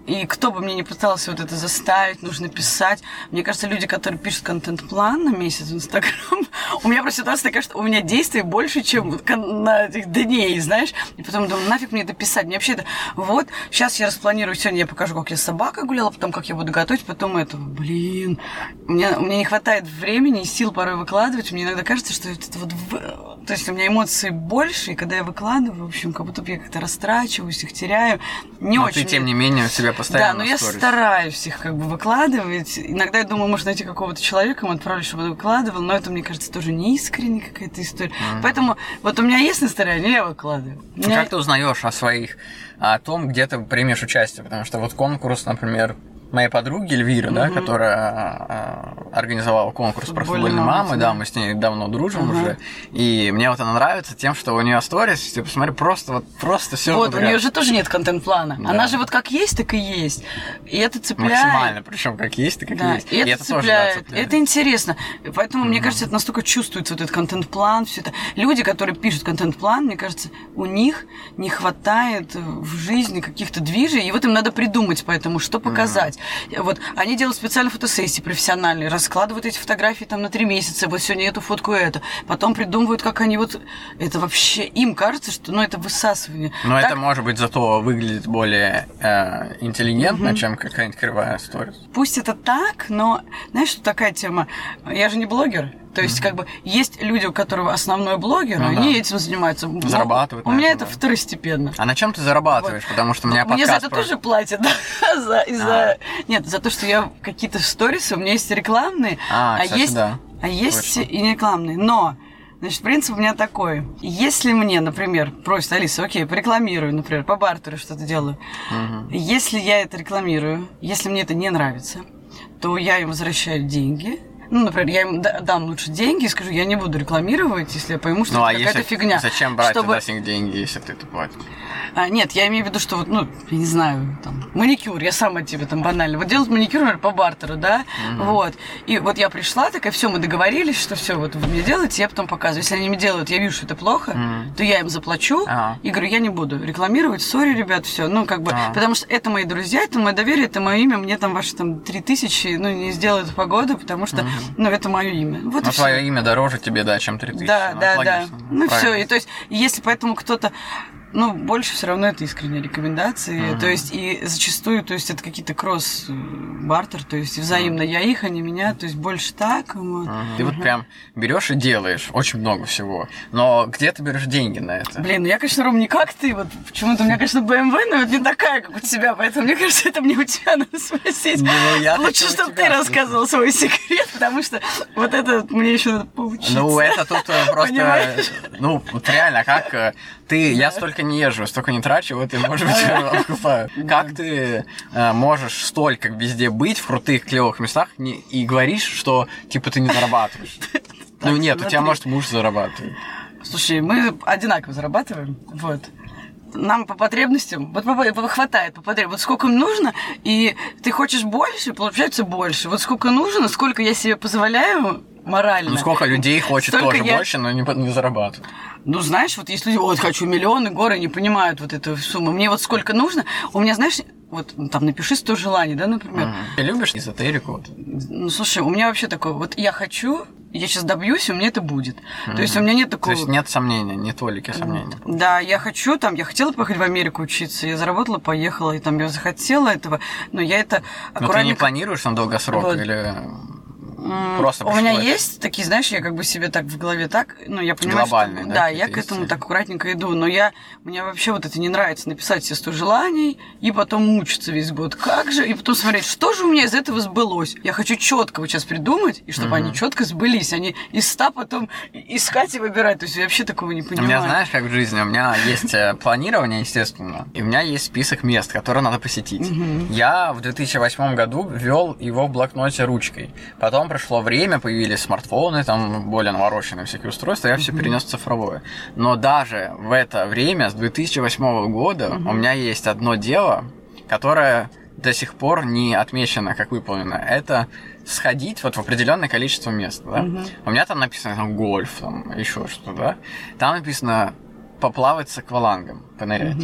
и кто бы мне не пытался вот это заставить, нужно писать. Мне кажется, люди, которые пишут контент-план на месяц в Инстаграм, у меня просто ситуация такая, что у меня действий больше, чем на этих дней, знаешь. И потом думаю, нафиг мне это писать. Мне вообще это... Вот, сейчас я распланирую, сегодня я покажу, как я с собакой гуляла, потом как я буду готовить, потом это, блин. У меня, у меня не хватает времени и сил порой выкладывать. Мне иногда кажется, что это вот... То есть у меня эмоций больше, и когда я выкладываю, в общем, как будто бы я как-то растрачиваюсь, их теряю. Не Но очень ты, тем не менее, у себя да, постоянно но я стараюсь их как бы выкладывать. Иногда я думаю, может найти какого-то человека, ему отправлю, чтобы он выкладывал, но это, мне кажется, тоже не искренне какая-то история. Поэтому вот у меня есть настроение, я выкладываю. А меня- Как ты узнаешь о своих, о том, где ты примешь участие? Потому что вот конкурс, например, моей подруги Эльвиры, да, которая а, организовала конкурс про футбольной мамы, мамы, да. мы с ней давно дружим Ага. уже, и мне вот она нравится тем, что у нее сторис, ты посмотри, просто вот просто все Вот, у нее же тоже нет контент-плана. Да. Она же вот как есть, так и есть. И это цепляет. максимально, причем как есть, так как Да, есть. и это, тоже, да, цепляет. цепляет. Это интересно. Поэтому, мне кажется, это настолько чувствуется вот этот контент-план, все это. Люди, которые пишут контент-план, мне кажется, у них не хватает в жизни каких-то движей, и вот им надо придумать поэтому, что показать. Вот они делают специальные фотосессии профессиональные, раскладывают эти фотографии там на три месяца, вот сегодня эту фотку эту, потом придумывают, как они вот... Это вообще... Им кажется, что, ну, это высасывание. Но Так это, может быть, зато выглядит более э, интеллигентно, чем какая-нибудь кривая сторис. Пусть это так, но знаешь, что такая тема? Я же не блогер. То есть, как бы, есть люди, у которых основной блогер, Ну они да. этим занимаются. Но Зарабатывают У меня это да. второстепенно. А на чем ты зарабатываешь? Потому что у меня Мне за это про- тоже платят? За, и А. за... Нет, за то, что я какие-то сторисы, у меня есть рекламные, А, кстати, есть, да. а есть Точно. и не рекламные. Но, значит, принцип у меня такой. Если мне, например, просит Алиса, окей, порекламирую, например, по бартеру что-то делаю. Мгм. Если я это рекламирую, если мне это не нравится, то я им возвращаю деньги. Ну, например, я им да- дам лучше деньги и скажу, я не буду рекламировать, если я пойму, что Ну а это какая-то если фигня. зачем брать Чтобы- с них деньги, если ты это платишь? а, нет, я имею в виду, что вот, ну, я не знаю, там, маникюр, я сама тебе там банально. Вот делать маникюр, например, по бартеру, да, вот. И вот я пришла, такая, все, мы договорились, что все, вот вы мне делаете, я потом показываю. Если они мне делают, я вижу, что это плохо, Мгм. то я им заплачу Ага. и говорю, я не буду рекламировать, сори, ребят, все. Ну, как бы, А. потому что это мои друзья, это мое доверие, это мое имя, мне там ваши там три тысячи, ну, не сделают погоду, потому что, ну, это мое имя. Вот всё. твое имя дороже тебе, да, чем 3000. Да, Ну, да, да. Ну все, Правильно. и то есть, если поэтому кто-то, ну, больше все равно это искренние рекомендации, то есть, и зачастую, то есть, это какие-то кросс э, бартер, то есть, взаимно я их, они меня, то есть, больше так, вот. Мгм. Ты вот прям берешь и делаешь очень много всего. Но где ты берешь деньги на это? Блин, ну я, конечно, Ром, не как ты, вот почему-то у меня, конечно, BMW, но вот не такая, как у тебя, поэтому, мне кажется, это мне у тебя надо спросить. Ну, я Лучше, чтобы ты рассказывал свой секрет, потому что вот это мне еще надо поучиться. Ну, это тут э, просто... Понимаешь? Ну, вот реально, как э, ты... Я столько не езжу, столько не трачу, вот и, может быть, окупаю. Как ты э, можешь столько везде быть, в крутых, клевых местах, и говоришь, что, типа, ты не зарабатываешь? Ну, нет, у тебя, может, муж зарабатывает. Слушай, мы одинаково зарабатываем, вот. нам по потребностям, вот по- хватает по потребностям, вот сколько нужно, и ты хочешь больше, получается больше. Вот сколько нужно, сколько я себе позволяю морально. Ну, сколько людей хочет Столько тоже я- больше, но не, не зарабатывают. Ну, знаешь, вот есть люди, вот, хочу миллионы, горы, не понимают вот эту сумму. Мне вот сколько нужно, у меня, знаешь, вот ну, там напиши 100 желаний, да, например. Мгм. Ты любишь эзотерику? Вот? Ну, слушай, у меня вообще такое, вот я хочу, я сейчас добьюсь, и у меня это будет. То есть у меня нет То такого... есть нет сомнения, не толики сомнений. Да, я хочу там, я хотела поехать в Америку учиться, я заработала, поехала, и там я захотела этого, но я это Но ты не планируешь на долгосрок Вот. или просто У меня есть такие, знаешь, я как бы себе так в голове так, ну, я понимаю, Глобальные, что... да, Да, я к есть этому цели? так аккуратненько иду, но я... Мне вообще вот это не нравится, написать себе 100 желаний и потом мучиться весь год. Как же? И потом смотреть, что же у меня из этого сбылось? Я хочу четко вот сейчас придумать, и чтобы они четко сбылись, а не из 100 потом искать и выбирать. То есть я вообще такого не У понимаю. меня, знаешь, как в жизни, у меня есть э, планирование, естественно, и у меня есть список мест, которые надо посетить. Я в 2008 году ввел его в блокноте ручкой. Потом пришло время, появились смартфоны, там более навороченные всякие устройства, я все перенес в цифровое. Но даже в это время, с 2008 года, у меня есть одно дело, которое до сих пор не отмечено как выполнено. Это сходить вот в определенное количество мест. Да? У меня там написано там, гольф, там еще что-то, да. Там написано поплавать с аквалангом, понырять.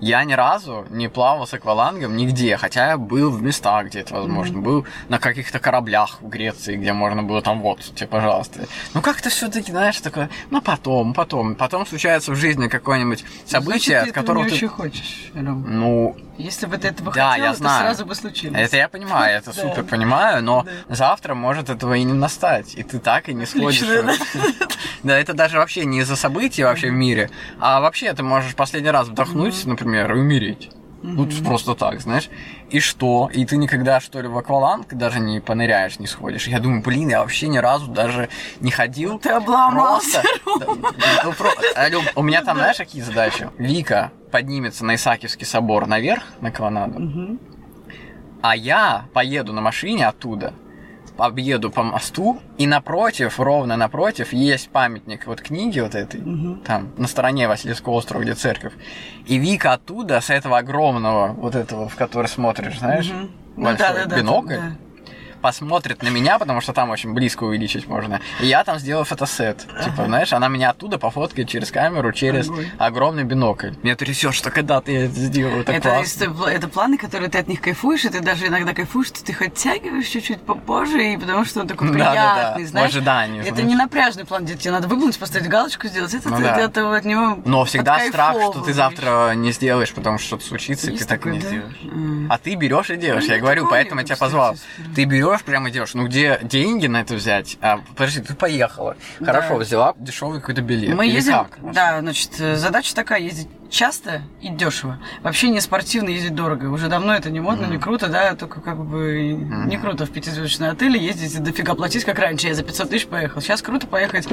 Я ни разу не плавал с аквалангом нигде, хотя я был в местах, где это возможно. Был на каких-то кораблях в Греции, где можно было там вот, тебе, пожалуйста. Ну как-то все-таки, знаешь, такое, ну потом, потом. Потом случается в жизни какое-нибудь событие, Значит, от которого ты... ты... хочешь. Ну, Если бы ты этого Да, хотела, я то знаю. сразу бы случилось. это я понимаю, это супер понимаю, но завтра может этого и не настать, и ты так и не сходишь. Да, это даже вообще не из-за событий вообще в мире, а вообще ты можешь последний раз вдохнуть, например, и умереть. Вот просто так, знаешь. И что? И ты никогда, что ли, в акваланг даже не поныряешь, не сходишь. Я думаю, блин, я вообще ни разу даже не ходил. Ты обломался, Просто. Да, ну, про- У меня там, знаешь, какие задачи? Вика поднимется на Исаакиевский собор наверх, на колоннаду, Мгм. а я поеду на машине оттуда, объеду по мосту, и напротив, ровно напротив, есть памятник вот книги вот этой, Мгм. там, на стороне Васильевского острова, где церковь. И Вика оттуда, с этого огромного, вот этого, в который смотришь, знаешь. Ну большой да, да, да, бинокль, да. Посмотрит на меня, потому что там очень близко увеличить можно. И я там сделаю фотосет. Типа, знаешь, она меня оттуда пофоткает через камеру, через Огонь. огромный бинокль. Меня трясет, что когда ты это сделаю, это, Это, классно. из- это планы, которые ты от них кайфуешь, и ты даже иногда кайфуешь, что ты оттягиваешь чуть-чуть попозже, и потому что он такой приятный, в знаешь. ожидании, Это знаешь. не напряжный план, где тебе надо выполнить, поставить галочку, сделать. Это Ну ты, да. это от него Но всегда страх, что ты завтра не сделаешь, потому что что-то случится, и ты так и не да? сделаешь. А ты берешь и делаешь. Ну, Я говорю, поэтому я тебя позвал. Ты берешь прямо и делаешь. Ну где деньги на это взять? А, подожди, ты поехала. Да. Хорошо, взяла дешевый какой-то билет. Мы Или ездим, как? да, значит, задача такая, ездить часто и дешево. Вообще не спортивно ездить дорого. Уже давно это не модно, не круто, да, только как бы не круто в пятизвездочный отель ездить и дофига платить, как раньше. Я за 500 тысяч поехал. Сейчас круто поехать,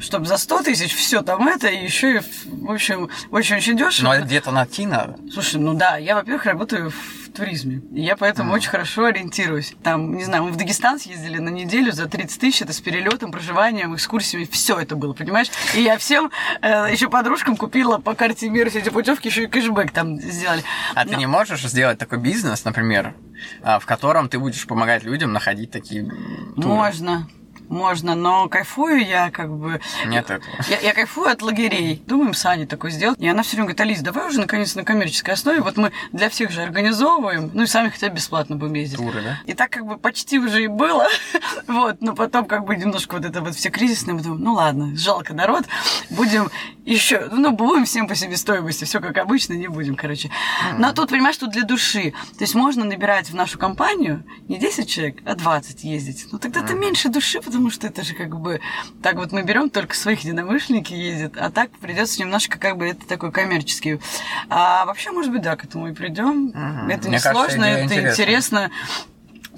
чтобы за 100 тысяч все там это, и еще и, в общем, очень-очень дешево. Но это где-то найти надо. Слушай, ну да, я, во-первых, работаю в туризме. И я поэтому очень хорошо ориентируюсь. Там, не знаю, мы в Дагестан съездили на неделю за 30 тысяч, это с перелетом, проживанием, экскурсиями, все это было, понимаешь? И я всем, еще подружкам купила по карте мира все эти путевки, еще и кэшбэк там сделали. А ты Но- не можешь сделать такой бизнес, например, а, в котором ты будешь помогать людям находить такие туры? Можно. Можно, но кайфую я как бы... Нет этого. Я, я кайфую от лагерей. Думаем с Аней такое сделать. И она все время говорит, Алис, давай уже наконец на коммерческой основе. Вот мы для всех же организовываем, ну и сами хотя бы бесплатно будем ездить. Туры, да? И так как бы почти уже и было. вот, но потом как бы немножко вот это вот все кризисное. Мы думаем, ну ладно, жалко народ. Будем еще, ну будем всем по себестоимости. Все как обычно, не будем, короче. Но тут, понимаешь, тут для души. То есть можно набирать в нашу компанию не 10 человек, а 20 ездить. Ну тогда ты меньше души, потому что это же как бы... Так вот мы берем только своих единомышленники ездят, а так придется немножко как бы это такой коммерческий. А вообще, может быть, да, к этому и придем. Это не сложно, это интересно.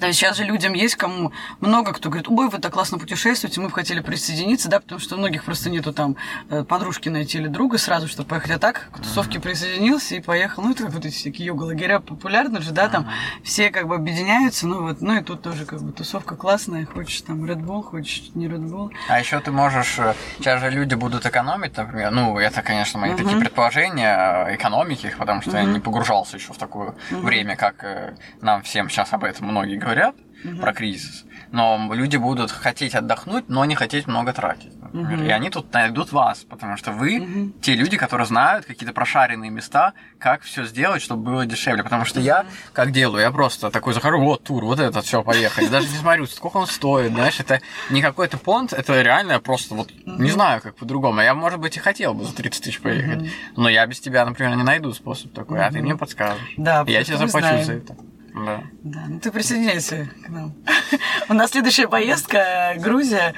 Да, сейчас же людям есть кому много кто говорит, ой, вы так классно путешествуете, мы бы хотели присоединиться, да, потому что у многих просто нету там э, подружки найти или друга сразу, чтобы поехать. А так к тусовке присоединился и поехал. Ну, это вот эти всякие йога-лагеря популярны же, да, там все как бы объединяются, ну вот, ну и тут тоже как бы тусовка классная, хочешь там Red Bull, хочешь не Red Bull. А еще ты можешь, э, сейчас же люди будут экономить, например, ну, это, конечно, мои такие предположения, э, экономики их, потому что я не погружался еще в такое время, как нам всем сейчас об этом многие говорят говорят угу. про кризис, но люди будут хотеть отдохнуть, но не хотеть много тратить. Например. Угу. И они тут найдут вас, потому что вы угу. те люди, которые знают какие-то прошаренные места, как все сделать, чтобы было дешевле. Потому что я как делаю, я просто такой захожу, вот тур, вот этот, все, поехали. Даже не смотрю, сколько он стоит, знаешь, это не какой-то понт, это реально просто вот не знаю, как по-другому. Я, может быть, и хотел бы за 30 тысяч поехать, но я без тебя, например, не найду способ такой, а ты мне подскажешь. Да, я тебе заплачу за это. Да. Да, ну ты присоединяйся к нам. У нас следующая поездка Грузия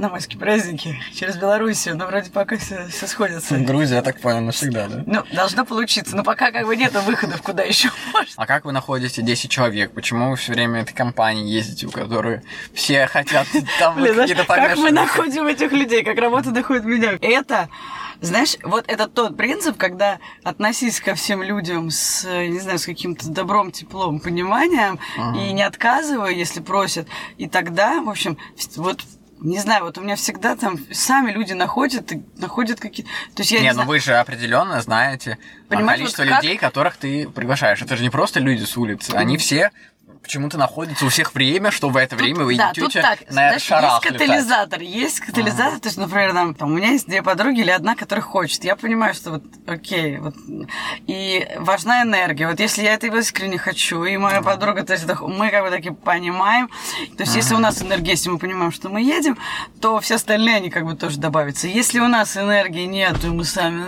на майские праздники через Белоруссию, но вроде пока все, все сходится. Грузия, я так понял, навсегда, да? Ну, должно получиться, но пока как бы нет выходов, куда еще можно. А как вы находите 10 человек? Почему вы все время этой компании ездите, у которой все хотят там какие-то Как мы находим этих людей, как работа находит меня? Это знаешь, вот это тот принцип, когда относись ко всем людям с, не знаю, с каким-то добром, теплом, пониманием, ага. и не отказывай, если просят. И тогда, в общем, вот не знаю, вот у меня всегда там сами люди находят, находят какие-то... То есть я не, не ну знаю... вы же определенно знаете Понимаешь, количество вот как... людей, которых ты приглашаешь. Это же не просто люди с улицы, они все почему-то находится у всех время, что в это тут, время вы да, идете тут так, на знаешь, шарах Есть катализатор, летать. есть катализатор, ага. то есть, например, там, там, у меня есть две подруги или одна, которая хочет. Я понимаю, что вот, окей, вот, и важна энергия. Вот если я это искренне хочу, и моя ага. подруга, то есть, мы как бы таки понимаем, то есть, ага. если у нас энергия есть, и мы понимаем, что мы едем, то все остальные, они как бы тоже добавятся. Если у нас энергии нет, и мы сами,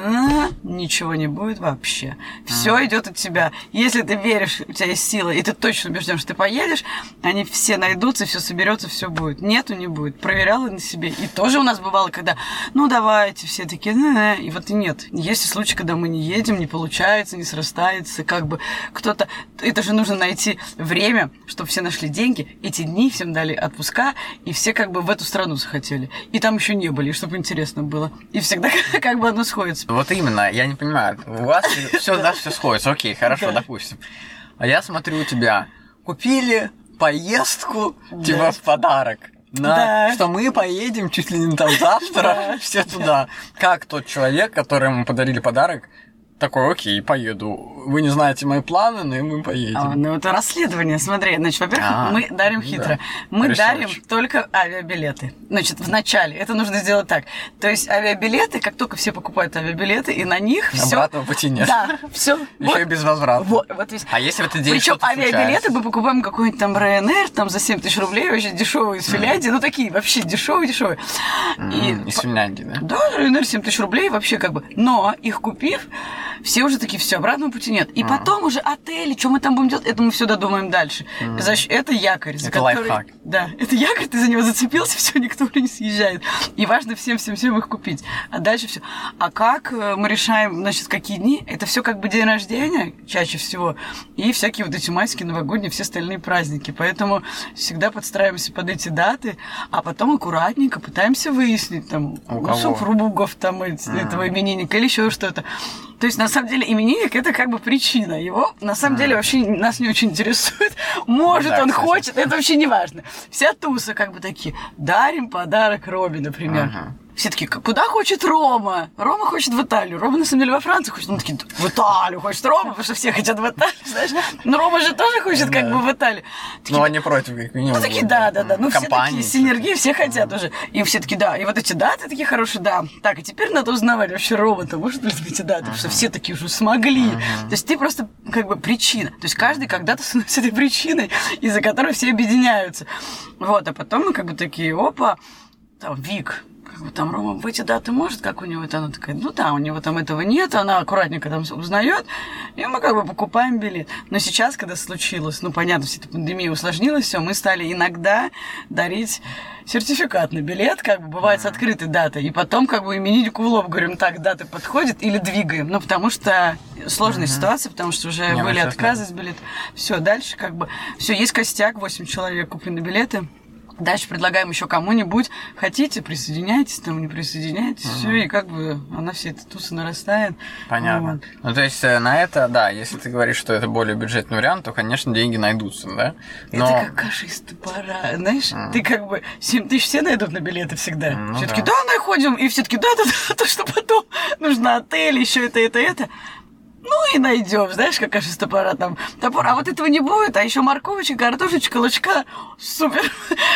ничего не будет вообще. Все идет от тебя. Если ты веришь, у тебя есть сила, и ты точно убежден, что ты поедешь, они все найдутся, все соберется, все будет. Нету, не будет. Проверяла на себе. И тоже у нас бывало, когда, ну давайте, все такие, «Э, э», и вот и нет. Есть и случаи, когда мы не едем, не получается, не срастается, как бы кто-то... Это же нужно найти время, чтобы все нашли деньги, эти дни всем дали отпуска, и все как бы в эту страну захотели. И там еще не были, чтобы интересно было. И всегда как бы одно сходится. Вот именно, я не понимаю. У вас все, да, все сходится. Окей, хорошо, допустим. А я смотрю у тебя купили поездку, да. типа в подарок. На, да. что мы поедем чуть ли не там завтра все туда. Как тот человек, которому подарили подарок, такой, окей, поеду. Вы не знаете мои планы, но мы поедем. А, ну, это расследование. Смотри, значит, во-первых, а, мы дарим хитро. Да. Мы Research. дарим только авиабилеты. Значит, в начале. Это нужно сделать так. То есть авиабилеты, как только все покупают авиабилеты, и на них все. Обратного пути нет. Да, все. Еще и без возврата. Вот, вот весь. А если в этот день Причем авиабилеты мы покупаем какой-нибудь там Ryanair, там за 7 тысяч рублей, вообще дешевые из Финляндии. Ну, такие вообще дешевые, дешевые. Из Финляндии, да? Да, Ryanair 7 тысяч рублей вообще как бы. Но их купив, все уже такие, все, обратного пути нет. И а. потом уже отели, что мы там будем делать, это мы все додумаем дальше. А. Значит, это якорь. За это который... лайфхак. Да, это якорь, ты за него зацепился, все, никто уже не съезжает. И важно всем-всем-всем их купить. А дальше все. А как э, мы решаем, значит, какие дни? Это все как бы день рождения, чаще всего, и всякие вот эти майские, новогодние, все остальные праздники. Поэтому всегда подстраиваемся под эти даты, а потом аккуратненько пытаемся выяснить, там, у, у супругов там, этого именинника или еще что-то. То есть, на самом деле, именинник это как бы причина. Его на самом деле вообще нас не очень интересует. Может, да, он кстати. хочет, это вообще не важно. Вся туса как бы такие. Дарим подарок Робби, например. Ага. Все таки куда хочет Рома? Рома хочет в Италию. Рома, на самом деле, во Франции хочет. Он такие, в Италию хочет Рома, потому что все хотят в Италию, знаешь. Но Рома же тоже хочет как бы в Италию. Такие, ну, они против, как минимум. Ну, такие, да, да, да. Ну, все такие синергии, все хотят уже. И все таки да. И вот эти даты такие хорошие, да. Так, и теперь надо узнавать вообще Рома-то может ли эти даты, потому что все такие уже смогли. То есть ты просто как бы причина. То есть каждый когда-то с этой причиной, из-за которой все объединяются. Вот, а потом мы как бы такие, опа, там, Вик, как бы там Рома в эти даты может, как у него это? Она такая, ну да, у него там этого нет, она аккуратненько там узнает, и мы как бы покупаем билет. Но сейчас, когда случилось, ну понятно, вся эта пандемия усложнилась, все, мы стали иногда дарить сертификат на билет, как бы бывает с открытой датой, и потом как бы имениннику в лоб говорим, так, даты подходят или двигаем, ну потому что сложная uh-huh. ситуация, потому что уже Не, были отказы с билетов. Все, дальше как бы... Все, есть костяк, 8 человек куплены билеты. Дальше предлагаем еще кому-нибудь. Хотите, присоединяйтесь, там не присоединяйтесь. Угу. Все, и как бы она все эта туса нарастает. Понятно. Вот. Ну, то есть э, на это, да, если ты говоришь, что это более бюджетный вариант, то, конечно, деньги найдутся, да? Но... Это как каша из топора. Знаешь, mm. ты как бы 7 тысяч все найдут на билеты всегда. Ну, все таки да, находим, и все таки да, да, да, то, что потом нужно отель, еще это, это, это ну и найдем, знаешь, как каша с топора там. Топор, а вот этого не будет, а еще морковочка, картошечка, лучка, супер.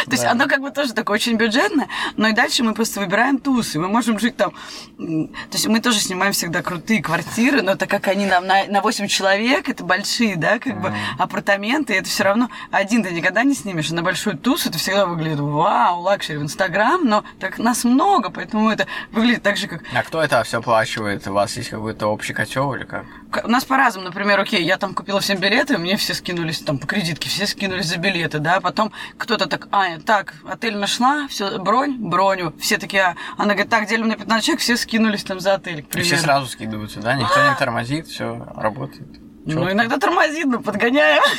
То есть оно как бы тоже такое очень бюджетное, но и дальше мы просто выбираем тусы, мы можем жить там, то есть мы тоже снимаем всегда крутые квартиры, но так как они нам на, на 8 человек, это большие, да, как бы апартаменты, это все равно один ты никогда не снимешь, а на большую тусу это всегда выглядит вау, luxury в Инстаграм, но так нас много, поэтому это выглядит так же, как... А кто это все оплачивает? У вас есть какой-то общий котел или как? У нас по-разному, например, окей, я там купила всем билеты, мне все скинулись там по кредитке, все скинулись за билеты, да, потом кто-то так, а, так, отель нашла, все, бронь, броню, все такие, а, она говорит, так, делим на 15 человек, все скинулись там за отель, к примеру. И все сразу скидываются, да, никто не тормозит, все работает. Чётко. Ну, иногда тормозит, но подгоняем.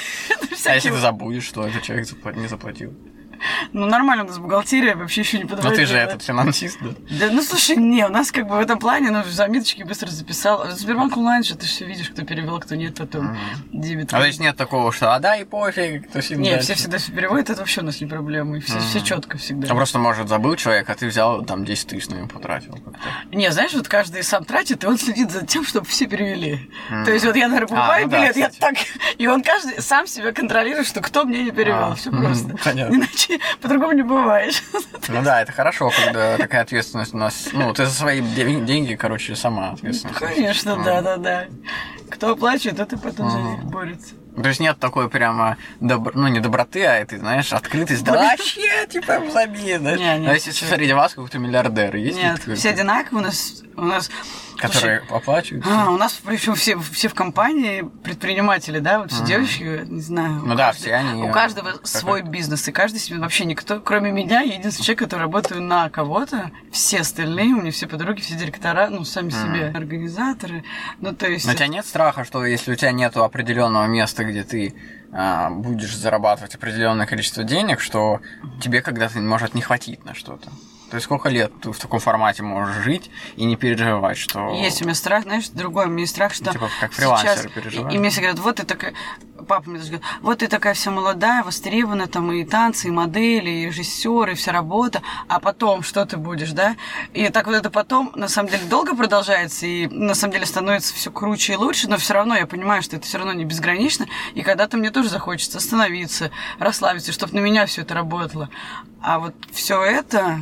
А если ты забудешь, что этот человек не заплатил? Ну, нормально, у нас бухгалтерия вообще еще не подводит. Ну, ты же этот финансист, да? Да, ну, слушай, не, у нас как бы в этом плане, ну, заметочки быстро записал. Сбербанк онлайн же ты все видишь, кто перевел, кто нет, потом mm дебет. А то есть нет такого, что а да и пофиг, кто всем Нет, все всегда все переводят, это вообще у нас не проблема, и все, все четко всегда. А просто, может, забыл человек, а ты взял там 10 тысяч на него потратил как-то. Не, знаешь, вот каждый сам тратит, и он следит за тем, чтобы все перевели. То есть вот я, наверное, покупаю а, ну билет, да, я так... И он каждый сам себя контролирует, что кто мне не перевел. А, все просто. Понятно. Иначе по-другому не бываешь. Ну да, это хорошо, когда такая ответственность у нас. Ну, ты за свои деньги, короче, сама ответственность. Конечно, да, да, да. Кто оплачивает, тот и потом за них борется. То есть нет такой прямо, добр... ну не доброты, а это, знаешь, открытость. Да вообще, типа, забей, знаешь. Не, не, а если среди вас какой-то миллиардер есть? Нет, все одинаковые, у нас, у нас Которые Слушай, оплачивают. А, у нас причем все, все в компании предприниматели, да, вот все ага. девочки, не знаю. Ну да, все они. У каждого свой бизнес, и каждый себе вообще никто, кроме меня, единственный человек, который работает на кого-то. Все остальные, у меня все подруги, все директора, ну, сами ага. себе организаторы. Ну, то есть... Но у тебя нет страха, что если у тебя нет определенного места, где ты а, будешь зарабатывать определенное количество денег, что тебе когда-то может не хватить на что-то? То есть сколько лет ты в таком формате можешь жить и не переживать, что... Есть у меня страх, знаешь, другой, у меня страх, что... Типа как фрилансеры переживают. И, и мне все говорят, вот ты такая... Папа мне даже говорит, вот ты такая вся молодая, востребованная, там и танцы, и модели, и режиссеры, и вся работа, а потом что ты будешь, да? И так вот это потом, на самом деле, долго продолжается, и на самом деле становится все круче и лучше, но все равно я понимаю, что это все равно не безгранично, и когда-то мне тоже захочется остановиться, расслабиться, чтобы на меня все это работало. А вот все это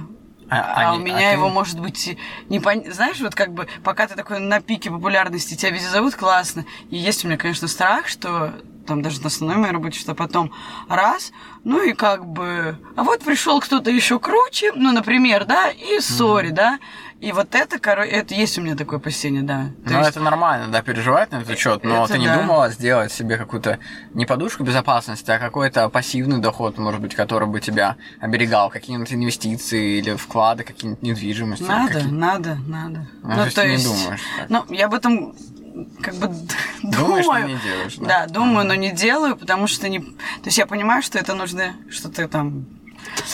а, а, у меня а его, ты... может быть, не пон... Знаешь, вот как бы, пока ты такой на пике популярности, тебя везде зовут, классно. И есть у меня, конечно, страх, что там даже на основной моей работе, что потом раз, ну и как бы, а вот пришел кто-то еще круче, ну, например, да, и сори, mm-hmm. да, и вот это, короче, это есть у меня такое опасение, да. То ну, есть... это нормально, да, переживать на этот счет, но это ты не да. думала сделать себе какую-то не подушку безопасности, а какой-то пассивный доход, может быть, который бы тебя оберегал, какие-нибудь инвестиции или вклады, какие-нибудь недвижимости. Надо, какие... надо, надо. Ну, ну то есть не думаешь. Так. Ну, я об этом как бы Думаешь, думаю. не делаешь, да? Да, думаю, но не делаю, потому что не... То есть я понимаю, что это нужно, что ты там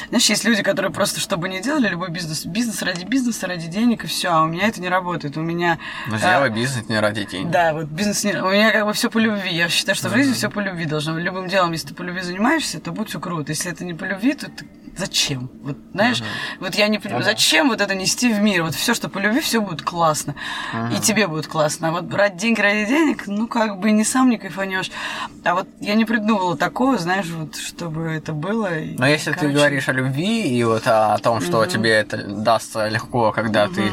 знаешь, есть люди, которые просто, чтобы не делали любой бизнес, бизнес ради бизнеса, ради денег и все, а у меня это не работает. У меня... Ну, сделай а, бизнес не ради денег. Да, вот бизнес не... У меня как бы все по любви. Я считаю, что в жизни все по любви должно. Любым делом, если ты по любви занимаешься, то будет все круто. Если это не по любви, то ты зачем? Вот, знаешь, uh-huh. вот я не понимаю, uh-huh. зачем вот это нести в мир? Вот все, что по любви, все будет классно. Uh-huh. И тебе будет классно. А вот брать деньги ради денег, ну, как бы не сам не кайфанешь. А вот я не придумывала такого, знаешь, вот, чтобы это было. Но если короче... ты говоришь о любви и вот о, о том, что uh-huh. тебе это дастся легко, когда uh-huh. ты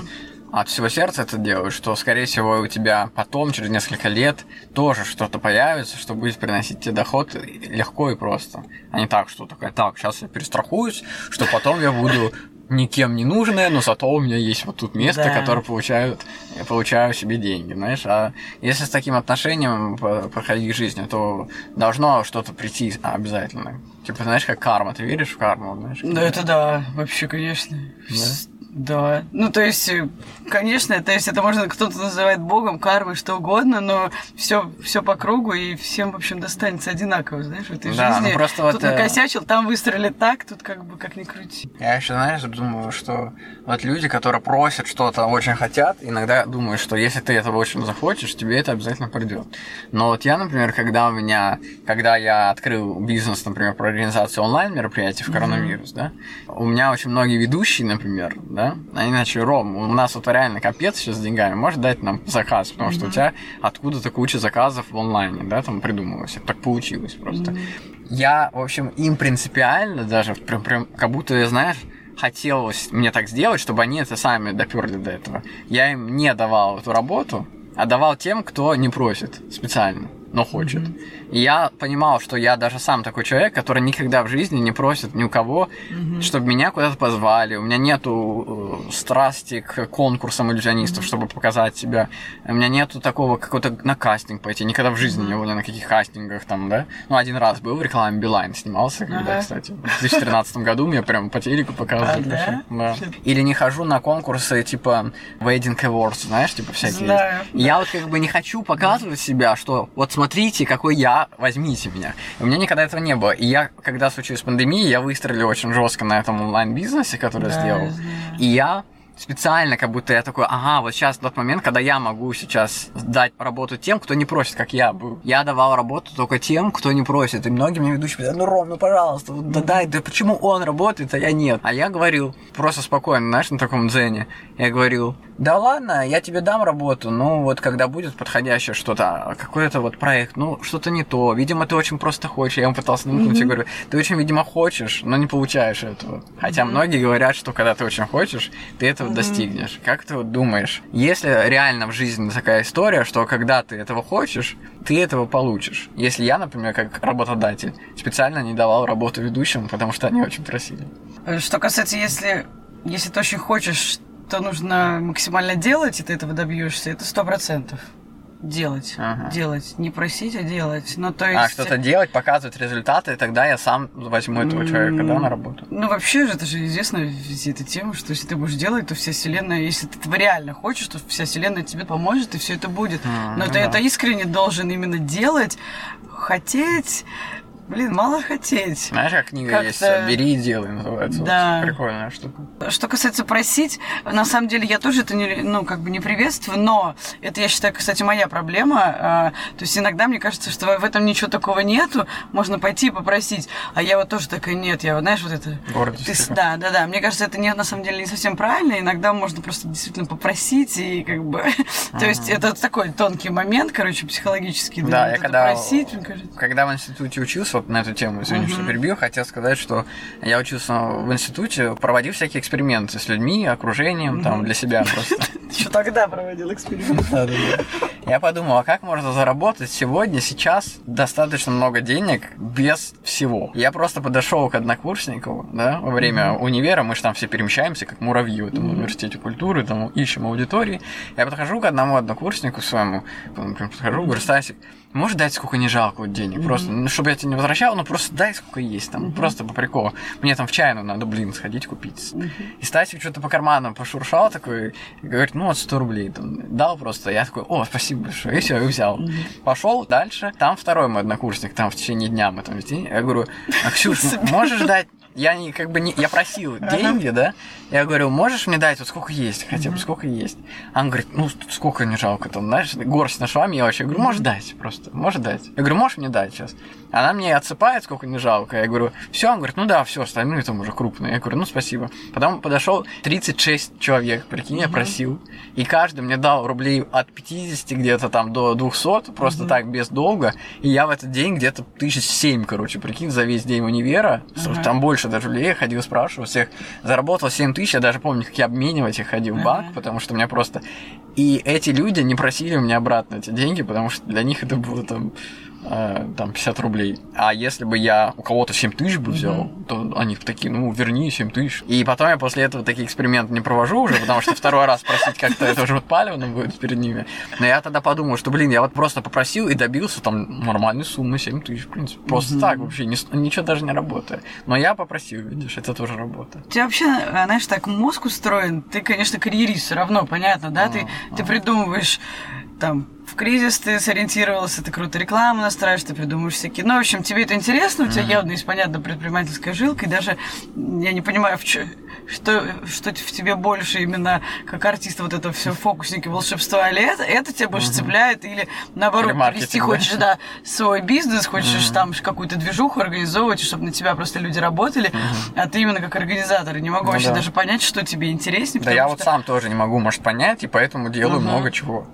от всего сердца это делаешь, то, скорее всего, у тебя потом, через несколько лет, тоже что-то появится, что будет приносить тебе доход легко и просто. А не так, что такая, так, сейчас я перестрахуюсь, что потом я буду никем не нужная, но зато у меня есть вот тут место, да. которое получают, я получаю себе деньги, знаешь. А если с таким отношением проходить жизнь, то должно что-то прийти обязательно. Типа, знаешь, как карма. Ты веришь в карму, знаешь? Да, это да, вообще, конечно. Да? Да. Ну, то есть, э, конечно, то есть это можно кто-то называет богом, кармой, что угодно, но все, все по кругу, и всем, в общем, достанется одинаково, знаешь, в этой да, жизни. Ну, просто тут вот, э, накосячил, там выстрелили так, тут как бы как ни крути. Я еще, знаешь, думаю, что вот люди, которые просят что-то, очень хотят, иногда думаю, что если ты этого очень захочешь, тебе это обязательно придет. Но вот я, например, когда у меня, когда я открыл бизнес, например, про организацию онлайн-мероприятий в коронавирус, mm-hmm. да, у меня очень многие ведущие, например, да, они начали, Ром, у нас вот реально капец сейчас с деньгами, можешь дать нам заказ, потому mm-hmm. что у тебя откуда-то куча заказов в онлайне, да, там придумывалось, так получилось просто. Mm-hmm. Я, в общем, им принципиально даже, прям, прям, как будто, знаешь, хотелось мне так сделать, чтобы они это сами доперли до этого. Я им не давал эту работу, а давал тем, кто не просит специально но хочет. Mm-hmm. И я понимал, что я даже сам такой человек, который никогда в жизни не просит ни у кого, mm-hmm. чтобы меня куда-то позвали. У меня нету э, страсти к конкурсам иллюзионистов, чтобы показать себя. У меня нету такого какого-то на кастинг пойти. Никогда в жизни не был ни на каких кастингах там, да. Ну, один раз был в рекламе Билайн снимался, когда, uh-huh. кстати, в 2013 году мне прям по телеку показывали. А, да? Или не хожу на конкурсы типа Wedding Awards, знаешь, типа всякие. Знаю. Я вот как бы не хочу показывать себя, что вот смотрите, какой я, возьмите меня. У меня никогда этого не было. И я, когда случилась пандемия, я выстрелил очень жестко на этом онлайн-бизнесе, который да, сделал. И я специально, как будто я такой, ага, вот сейчас тот момент, когда я могу сейчас дать работу тем, кто не просит, как я был. Я давал работу только тем, кто не просит. И многие мне ведущие говорят, ну, Ром, ну, пожалуйста, вот, да дай, да почему он работает, а я нет? А я говорил, просто спокойно, знаешь, на таком дзене, я говорил, да ладно, я тебе дам работу, ну, вот когда будет подходящее что-то, какой-то вот проект, ну, что-то не то, видимо, ты очень просто хочешь. Я ему пытался намекнуть, mm-hmm. я говорю, ты очень, видимо, хочешь, но не получаешь этого. Хотя mm-hmm. многие говорят, что когда ты очень хочешь, ты этого этого достигнешь. Как ты вот думаешь, если реально в жизни такая история, что когда ты этого хочешь, ты этого получишь. Если я, например, как работодатель, специально не давал работу ведущим, потому что они очень просили. Что касается, если, если ты очень хочешь, то нужно максимально делать, и ты этого добьешься, это сто процентов делать, ага. делать, не просить, а делать. Ну, то а, есть... А что-то делать, показывать результаты, и тогда я сам возьму этого человека, да, на работу. Ну, вообще же, это же известно, везде эта тема, что если ты будешь делать, то вся вселенная, если ты этого реально хочешь, то вся вселенная тебе поможет, и все это будет. А, Но ну, ты да. это искренне должен именно делать, хотеть, Блин, мало хотеть. Знаешь, как книга как есть «Бери и делай» называется. Да. Вот, прикольная штука. Что касается просить, на самом деле я тоже это не, ну, как бы не приветствую, но это, я считаю, кстати, моя проблема. А, то есть иногда мне кажется, что в этом ничего такого нету, можно пойти и попросить. А я вот тоже такая, нет, я вот, знаешь, вот это... Гордость. Ты, да, да, да. Мне кажется, это не, на самом деле не совсем правильно. Иногда можно просто действительно попросить и как бы... То есть это такой тонкий момент, короче, психологический. Да, я когда... Просить, когда в институте учился, вот на эту тему, извини, uh-huh. что перебил, хотел сказать, что я учился в институте, проводил всякие эксперименты с людьми, окружением, uh-huh. там, для себя просто. Еще тогда проводил эксперименты. Я подумал, а как можно заработать сегодня, сейчас достаточно много денег без всего? Я просто подошел к однокурснику, да, во время универа, мы же там все перемещаемся, как муравьи в этом университете культуры, там ищем аудитории. Я подхожу к одному однокурснику своему, подхожу, говорю, Стасик, можешь дать сколько не жалко вот денег? Mm-hmm. Просто, ну, чтобы я тебе не возвращал, ну просто дай сколько есть там, mm-hmm. просто по приколу. Мне там в чайну надо, блин, сходить купить. Mm-hmm. И Стасик что-то по карманам пошуршал такой, и говорит, ну вот 100 рублей там, дал просто. Я такой, о, спасибо большое, и все, и взял. Mm-hmm. Пошел дальше, там второй мой однокурсник, там в течение дня мы там весь день, я говорю, а, Ксюш, можешь дать я не, как бы не, я просил деньги, да? Я говорю, можешь мне дать вот сколько есть, хотя бы сколько есть. А он говорит, ну сколько не жалко, там, знаешь, горсть нашла мелочи. Я говорю, можешь дать просто, можешь дать. Я говорю, можешь мне дать сейчас? Она мне отсыпает, сколько не жалко. Я говорю, все, он говорит, ну да, все, остальные там уже крупные. Я говорю, ну спасибо. Потом подошел 36 человек, прикинь, я просил. И каждый мне дал рублей от 50 где-то там до 200, просто так, без долга. И я в этот день где-то тысяч семь, короче, прикинь, за весь день универа. Там больше даже людей ходил, спрашивал всех. Заработал 7 тысяч, я даже помню, как я обменивать их ходил в банк, потому что у меня просто... И эти люди не просили у меня обратно эти деньги, потому что для них это было там э, там 50 рублей. А если бы я у кого-то 7 тысяч бы взял, mm-hmm. то они такие, ну, верни 7 тысяч. И потом я после этого такие эксперименты не провожу уже, потому что второй раз просить как-то это уже вот палевно будет перед ними. Но я тогда подумал, что, блин, я вот просто попросил и добился там нормальной суммы 7 тысяч, в принципе. Просто mm-hmm. так вообще, ничего даже не работает. Но я попросил, видишь, это тоже работа. У тебя вообще, э, знаешь, так мозг устроен, ты, конечно, карьерист, все равно, понятно, да? Ты, ты придумываешь там в кризис ты сориентировался, ты круто рекламу настраиваешь, ты придумываешь всякие. Ну, в общем, тебе это интересно, у тебя mm-hmm. явно есть понятно предпринимательская жилка, и даже я не понимаю, в чё, что, что в тебе больше именно как артиста вот это все фокусники волшебства, или это, это тебя больше mm-hmm. цепляет, или наоборот, вести хочешь, да, свой бизнес, хочешь mm-hmm. там какую-то движуху организовывать, чтобы на тебя просто люди работали, mm-hmm. а ты именно как организатор. Не могу ну, вообще да. даже понять, что тебе интереснее. Да я что... вот сам тоже не могу, может, понять, и поэтому делаю mm-hmm. много чего.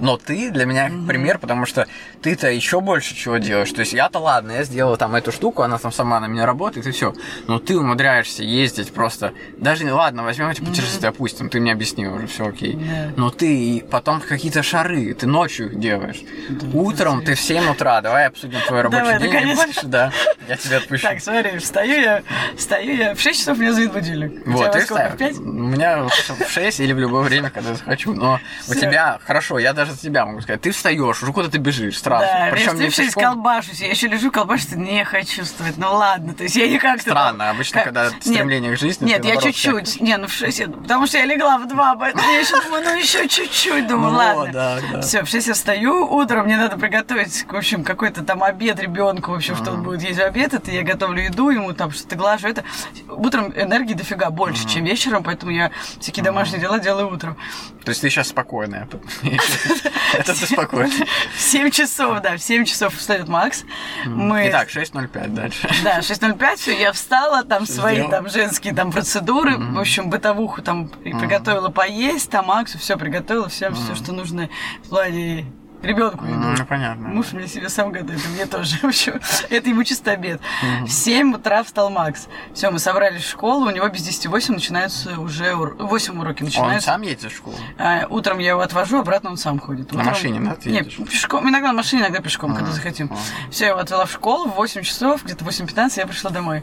Но ты для меня mm-hmm. пример, потому что ты-то еще больше чего делаешь. То есть я-то ладно, я сделал там эту штуку, она там сама на меня работает и все. Но ты умудряешься ездить просто. Даже не ладно, возьмем эти путешествия, mm-hmm. допустим, ты мне объяснил уже, все окей. Yeah. Но ты потом какие-то шары, ты ночью делаешь. Да, Утром ты в 7 утра, давай обсудим твой рабочий давай, день. Наконец. Больше, да, я тебя отпущу. Так, смотри, встаю я, встаю я, в 6 часов меня звонит будильник. Вот, ты сколько, в 5? У меня в 6 или в любое время, когда захочу. Но у тебя, хорошо, я даже за тебя могу сказать, ты встаешь, уже куда ты бежишь, сразу. Да, Причем я еще пешком... колбашусь, я еще лежу, колбашусь, не хочу чувствовать, ну ладно, то есть я никак... Странно, обычно, когда стремление нет, к жизни... Нет, я чуть-чуть, не, ну в 6, потому что я легла в 2, поэтому я еще думаю, ну еще чуть-чуть, думаю, ну, ладно. Да, да. Все, в 6 я встаю, утром мне надо приготовить, в общем, какой-то там обед ребенку, в общем, что он будет есть обед, это я готовлю еду ему, там что-то глажу, это... Утром энергии дофига больше, чем вечером, поэтому я всякие домашние дела делаю утром. То есть ты сейчас спокойная. Это ты спокойно. В 7 часов, да, в 7 часов встает Макс. Мы... Итак, 6.05 дальше. Да, 6.05, все, я встала, там свои там женские там процедуры, в общем, бытовуху там приготовила поесть, там Максу все приготовила, все, все, что нужно в плане Ребенку еду. Ну, понятно. Муж мне себе сам готовит, и мне тоже. В общем, это ему чисто обед. В 7 утра встал Макс. Все, мы собрались в школу, у него без 10 8 начинаются уже... 8 уроки начинаются. Он сам едет в школу? А, утром я его отвожу, обратно он сам ходит. Утром... На машине, да, ты Нет, пешком. Иногда на машине, иногда пешком, когда захотим. Все, я его отвела в школу, в 8 часов, где-то 8.15 я пришла домой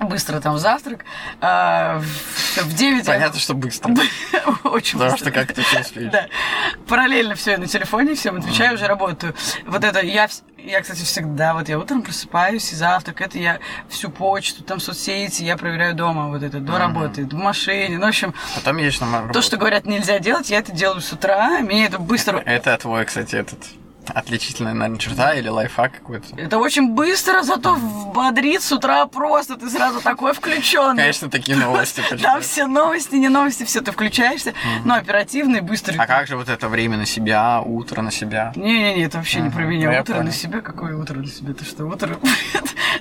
быстро там завтрак. А, в 9 Понятно, что быстро. Очень Потому быстро. что как ты все успеешь. Да. Параллельно все на телефоне, всем отвечаю, уже работаю. Вот это я, я, кстати, всегда, вот я утром просыпаюсь и завтрак, это я всю почту, там соцсети, я проверяю дома, вот это, до работы, в машине, ну, в общем. Потом едешь на работу. То, что говорят, нельзя делать, я это делаю с утра, мне это быстро... Это твой, кстати, этот отличительная, наверное, черта или лайфхак какой-то. Это очень быстро, зато бодрит с утра просто. Ты сразу такой включенный. Конечно, такие новости. Там все новости, не новости, все, ты включаешься. Но оперативный, быстрый. А как же вот это время на себя, утро на себя? Не-не-не, это вообще не про меня. Ну, утро на себя? Какое утро на себя? Ты что, утро?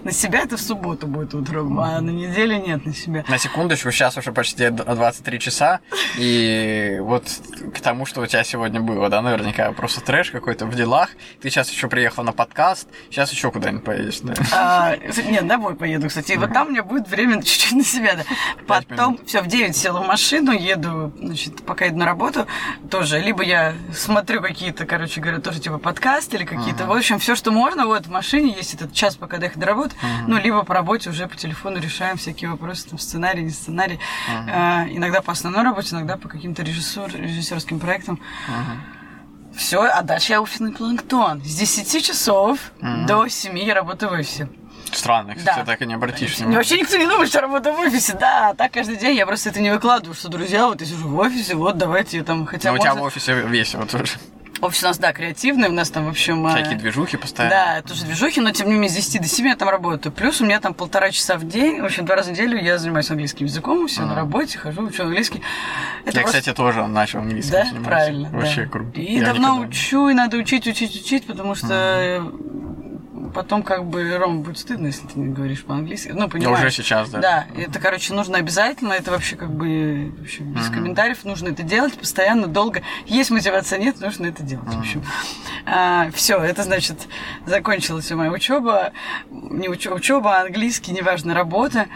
На себя это в субботу будет утром, а на неделе нет на себя. На секундочку, сейчас уже почти 23 часа, и вот к тому, что у тебя сегодня было, да, наверняка просто трэш какой-то в делах. Ты сейчас еще приехала на подкаст, сейчас еще куда-нибудь поедешь, да? А, нет, домой поеду, кстати. И вот там у меня будет время чуть-чуть на себя, да. Потом, все, в 9 села в машину, еду, значит, пока иду на работу, тоже, либо я смотрю какие-то, короче говоря, тоже типа подкасты или какие-то, в общем, все, что можно, вот в машине есть этот час, пока доехать до работы, ну, либо по работе уже по телефону решаем всякие вопросы, там, сценарий, не сценарий. А, иногда по основной работе, иногда по каким-то режиссер, режиссерским проектам. Все, а дальше я офисный планктон. С 10 часов до 7 я работаю в офисе. Странно, кстати, да. так и не обратишь внимания. Вообще никто не думает, что работаю в офисе. Да, так каждый день я просто это не выкладываю, что, друзья, вот я сижу в офисе, вот давайте там хотя бы. Но можно... у тебя в офисе весело тоже. Офис у нас, да, креативный, у нас там, в общем... Всякие движухи постоянно. Да, тоже движухи, но тем не менее с 10 до 7 я там работаю. Плюс у меня там полтора часа в день, в общем, два раза в неделю я занимаюсь английским языком, все на работе, хожу, учу английский. Это я, просто... кстати, тоже начал английский Да, правильно. Вообще да. круто. И я давно никогда... учу, и надо учить, учить, учить, потому что... Mm-hmm потом как бы, Ром, будет стыдно, если ты не говоришь по-английски. Ну, понимаешь? Но уже сейчас, да. Да, это, короче, нужно обязательно, это вообще как бы вообще, без mm-hmm. комментариев, нужно это делать постоянно, долго. Есть мотивация, нет, нужно это делать, mm-hmm. в общем. А, все, это значит, закончилась моя учеба, не учеба, учеба, английский, неважно, работа.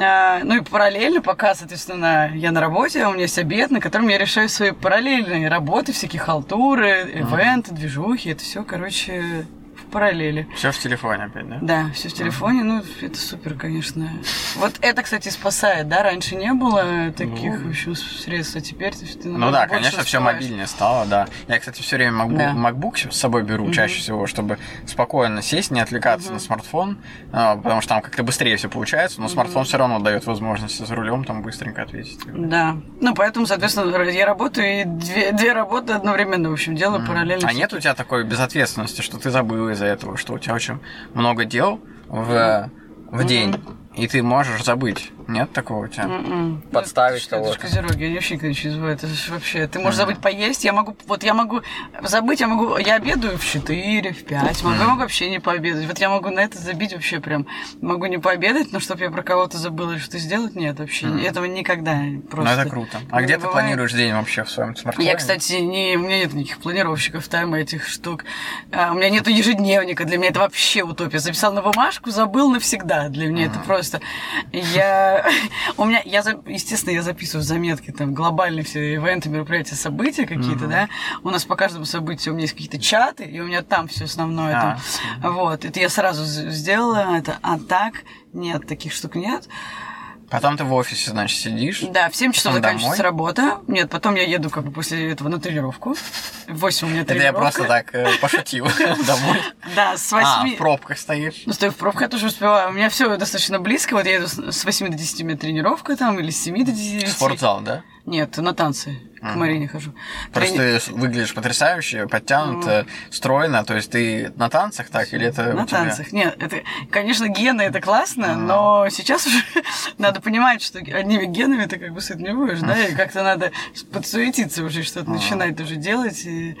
А, ну и параллельно, пока, соответственно, я на работе, у меня есть обед, на котором я решаю свои параллельные работы, всякие халтуры, ивенты, движухи, это все, короче, параллели. Все в телефоне опять, да? Да, все в телефоне, ну, это супер, конечно. Вот это, кстати, спасает, да? Раньше не было таких, Ну. в общем, средств, а теперь ты, ты Ну да, конечно, все мобильнее стало, да. Я, кстати, все время MacBook, Да. MacBook с собой беру чаще всего, чтобы спокойно сесть, не отвлекаться на смартфон, а, потому что там как-то быстрее все получается, но смартфон все равно дает возможность за рулем там быстренько ответить. Да. Ну, поэтому, соответственно, я работаю и две, две работы одновременно, в общем, делаю параллельно. А нет у тебя такой безответственности, что ты забыл из-за этого, что у тебя очень много дел в, в день, и ты можешь забыть? Нет такого у тебя? М-м. Подставить Что, Это ж кого-то. козероги, они вообще не забывают. Это ж вообще, ты можешь забыть поесть, я могу, вот я могу забыть, я могу, я обедаю в 4, в 5, могу, я могу вообще не пообедать. Вот я могу на это забить вообще прям, могу не пообедать, но чтобы я про кого-то забыла или что-то сделать, нет, вообще, этого никогда Ну просто. это круто. А где ты бывает. планируешь день вообще в своем смартфоне? Я, кстати, не, у меня нет никаких планировщиков тайма этих штук. А, у меня нету ежедневника. Для меня это вообще утопия. Записал на бумажку, забыл навсегда. Для меня это просто... Я... У меня... Я, естественно, я записываю заметки, там, глобальные все ивенты, мероприятия, события какие-то, да. У нас по каждому событию у меня есть какие-то чаты, и у меня там все основное. А. там. Вот. Это я сразу сделала это. А так, нет, таких штук нет. Потом ты в офисе, значит, сидишь. Да, в 7 часов заканчивается домой? работа. Нет, потом я еду как бы после этого на тренировку. В 8 у меня Это тренировка. я просто так э, пошутил домой. Да, с А, 8... в пробках стоишь. Ну, стою в пробках, я тоже успеваю. У меня все достаточно близко. Вот я еду с с 8 до 10 у меня тренировка там, или с 7 до 10. Спортзал, да? Нет, на танцы. К Марине хожу. Просто Трени- ты выглядишь потрясающе, подтянуто, стройно. То есть ты на танцах так или это На тебя? танцах. Нет, это, конечно, гены это классно, но сейчас уже надо понимать, что одними генами ты как бы сыт не будешь, да, и как-то надо подсуетиться уже, что-то начинать уже делать. И,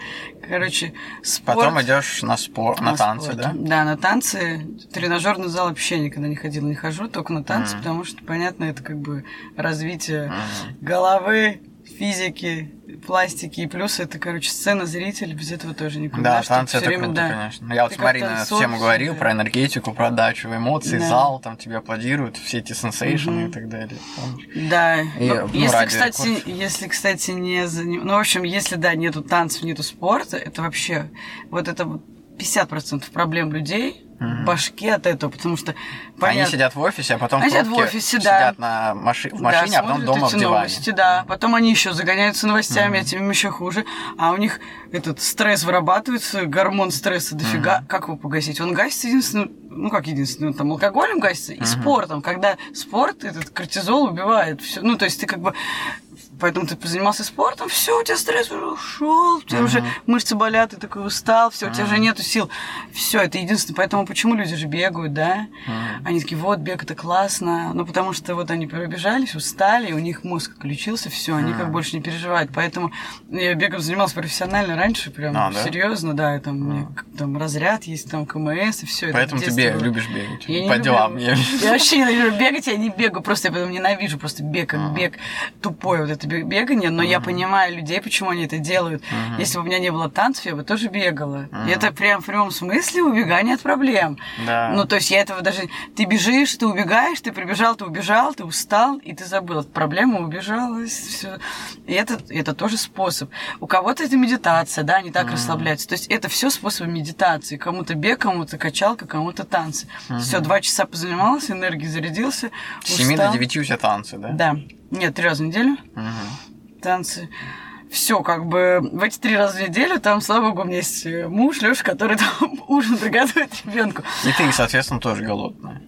короче, спорт... Потом идешь на спор, на танцы, спорт. да? Да, на танцы. Тренажерный зал вообще никогда не ходила, не хожу, только на танцы, потому что, понятно, это как бы развитие головы, физики, пластики, и плюс это, короче, сцена, зритель, без этого тоже никуда. Да, танцы это время, круто, да. конечно. Я вот с Мариной тему говорил да. про энергетику, про отдачу эмоций, Да. зал, там тебе аплодируют, все эти сенсейшены и так далее. Помнишь? Да. И, Ну, ну, если, ради кстати, рекорда. если, кстати, не заним... Ну, в общем, если, да, нету танцев, нету спорта, это вообще... Вот это вот 50% проблем людей в башке от этого, потому что... Они понятно- сидят в офисе, а потом Они сидят в офисе, да. сидят на маши- в машине, да, а потом дома в диване. новости, да. Потом они еще загоняются новостями, этим еще хуже. А у них этот стресс вырабатывается, гормон стресса дофига. Как его погасить? Он гасится единственным, ну как единственным, там алкоголем гасится и спортом. Когда спорт, этот кортизол убивает все. Ну, то есть ты как бы Поэтому ты позанимался спортом, все, у тебя стресс уже ушел, у тебя уже мышцы болят, ты такой устал, все, у тебя уже нету сил. Все, это единственное. Поэтому почему люди же бегают, да? Они такие, вот, бег это классно. Ну, потому что вот они пробежались, устали, у них мозг включился, все, они как больше не переживают. Поэтому я бегом занимался профессионально раньше, прям А, да? серьезно, да, там, меня к- там разряд есть, там КМС и все. Поэтому ты бе- любишь бегать. Я не По люблю- делам. Я... Я вообще ненавижу бегать, я не бегаю, просто я потом ненавижу просто бег, как бег, тупое вот это бег- бегание, но я понимаю людей, почему они это делают. Если бы у меня не было танцев, я бы тоже бегала. И это прям в прямом смысле убегание от проблем. Да. Ну, то есть я этого даже... Ты бежишь, ты убегаешь, ты прибежал, ты убежал, ты устал, и ты забыл. От проблемы убежалась, все. И это, это тоже способ. У кого-то это медитация, да, они так расслабляются. То есть это все способы медитации. Кому-то бег, кому-то качалка, кому-то танцы. Все, два часа позанимался, энергией зарядился, С 7 до устал. 9 у тебя танцы, да? Да. Нет, три раза в неделю Мгм. танцы. Все, как бы в эти три раза в неделю там, слава богу, у меня есть э, муж, Леша, который там ужин приготовит ребенку. И ты, соответственно, тоже голодная.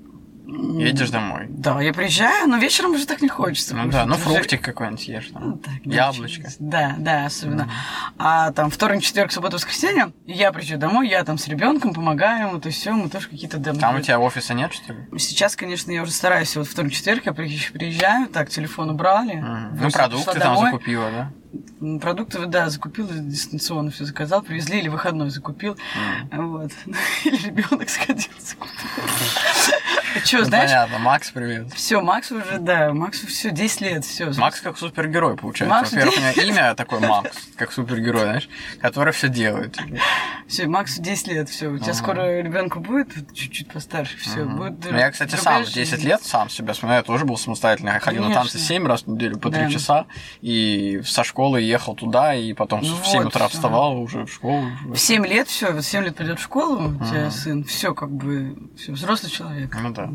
Едешь домой. Да, я приезжаю, но вечером уже так не хочется. Ну да, ну фруктик какой-нибудь ешь. Ну, Там. так, да, Яблочко. Да, да, особенно. А там вторник, четверг, суббота, воскресенье, я приезжаю домой, я там с ребенком помогаю ему, то есть все, мы тоже какие-то там. Там у тебя офиса нет, что ли? Сейчас, конечно, я уже стараюсь. Вот вторник, четверг я приезж- приезжаю, так, телефон убрали. В Ну, продукты там домой. закупила, да? Продукты, да, закупил дистанционно все заказал, привезли или выходной закупил. Вот. Или ребенок сходил, закупил. Че, Ну, знаешь, понятно, Макс, привет. все, Макс уже, да, Максу все, 10 лет, все. Макс как супергерой, получается. Макс Во-первых, у меня имя такое Макс, как супергерой, знаешь, который все делает. Все, Максу 10 лет, все. У тебя скоро ребенку будет чуть-чуть постарше, все. Будет Ну, я, кстати, сам в 10 лет сам себя смотрю, я тоже был самостоятельный. Я ходил на танцы Конечно. 7 раз в неделю по 3 Да. часа, и со школы ехал туда, и потом Ну в 7 вот, утра вставал уже в школу. В 7 лет все, вот 7 лет придет в школу, у тебя сын, все как бы, все, взрослый человек. Ну да.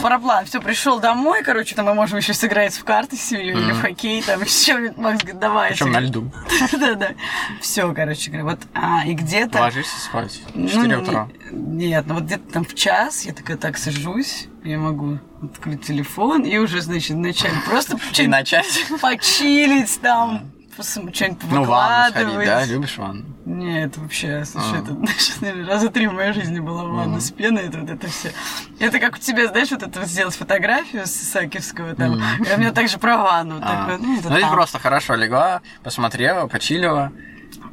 Параплан, все, пришел домой, короче, там мы можем еще сыграть в карты с семьей или в хоккей, там еще Макс говорит, давай. Причем на льду. Да-да. Все, короче вот, а, и где-то... Ложишься спать. В Ну, 4 не- утра. Нет, ну вот где-то там в час я такая так сажусь, я могу открыть телефон и уже, значит, начать просто И начать. почилить там, что-нибудь Ну, в ванну сходить, да? Любишь ванну? Нет, вообще, слушай, А. это, значит, наверное, раза три в моей жизни была ванна с пеной, это вот это все. Это как у тебя, знаешь, вот это сделать фотографию с Исаакиевского там, и у меня также про ванну. А. такое, ну, это Ну, там. просто хорошо легла, посмотрела, почилила.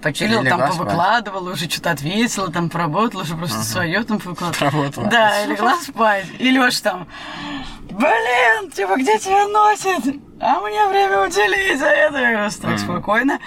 Почилила, Или там спать. повыкладывала, уже что-то ответила, там поработала, уже просто свое там повыкладывала. Поработала. Да, и легла спать. И Лёша там, блин, типа, где тебя носит? А мне время уделить за это. Я говорю, так, спокойно.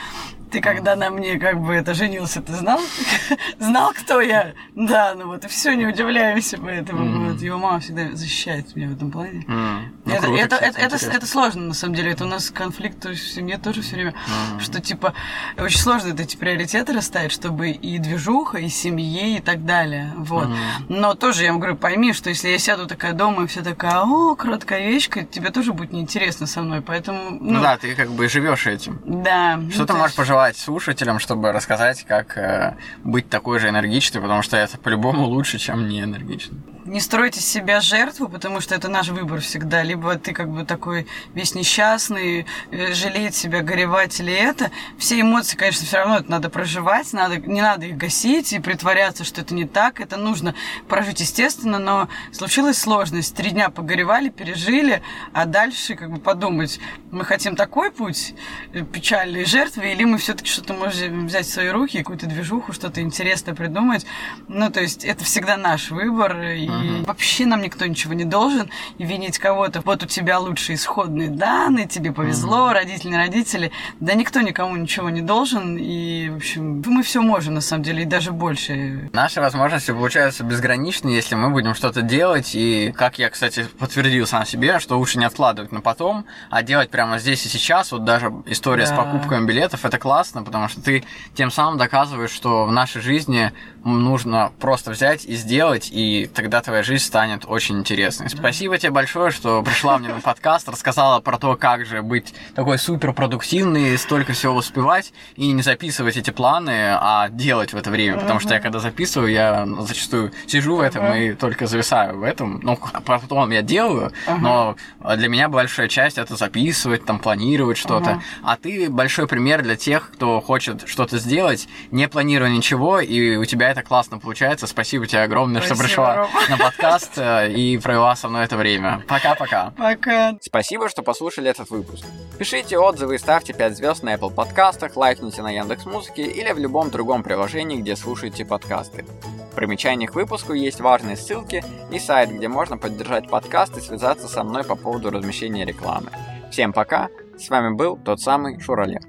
Ты когда на мне как бы это женился, ты знал? знал, кто я? Да, ну вот и все, не удивляемся поэтому. Мгм. Вот, его мама всегда защищает меня в этом плане. М, ну, это, круто, это, кстати, это, это, это сложно, на самом деле. Это у нас конфликт в семье тоже все время. Мгм. Что, типа, очень сложно эти приоритеты расставить, чтобы и движуха, и семье, и так далее. Вот. Мгм. Но тоже я говорю, пойми, что если я сяду такая дома, и все такая, о, короткая вещка, тебе тоже будет неинтересно со мной. Поэтому, ну, Ну да, ты как бы живешь этим. да. Что ну, ты можешь есть- пожелать слушателям, чтобы рассказать, как э, быть такой же энергичной, потому что это по-любому лучше, чем не энергичный. Не стройте себя жертву, потому что это наш выбор всегда. Либо ты как бы такой весь несчастный, э, жалеть себя, горевать или это. Все эмоции, конечно, все равно это надо проживать, надо, не надо их гасить и притворяться, что это не так. Это нужно прожить естественно, но случилась сложность. Три дня погоревали, пережили, а дальше как бы подумать, мы хотим такой путь э, печальной жертвы, или мы все-таки что-то можем взять в свои руки, какую-то движуху, что-то интересное придумать. Ну, то есть это всегда наш выбор, и Мгм. вообще нам никто ничего не должен, и винить кого-то. Вот у тебя лучшие исходные данные, тебе повезло, родители, не родители. Да никто никому ничего не должен, и, в общем, мы все можем, на самом деле, и даже больше. Наши возможности получаются безграничны, если мы будем что-то делать. И, как я, кстати, подтвердил сам себе, что лучше не откладывать на потом, а делать прямо здесь и сейчас. Вот даже история с Да. покупками билетов, это классно, потому что ты тем самым доказываешь, что в нашей жизни нужно просто взять и сделать, и тогда твоя жизнь станет очень интересной. Спасибо тебе большое, что пришла мне на подкаст, рассказала про то, как же быть такой супер продуктивной, столько всего успевать, и не записывать эти планы, а делать в это время. Потому что я когда записываю, я зачастую сижу в этом и только зависаю в этом. Ну, потом я делаю, но для меня большая часть это записывать, там, планировать что-то. А ты большой пример для тех, кто хочет что-то сделать, не планируя ничего, и у тебя это классно получается. Спасибо тебе огромное, что Спасибо, пришла Ром. на подкаст э, и провела со мной это время. Пока-пока. Пока. Спасибо, что послушали этот выпуск. Пишите отзывы и ставьте 5 звезд на Apple подкастах, лайкните на Яндекс Музыке или в любом другом приложении, где слушаете подкасты. В примечаниях к выпуску есть важные ссылки и сайт, где можно поддержать подкаст и связаться со мной по поводу размещения рекламы. Всем пока, с вами был тот самый Шуралев.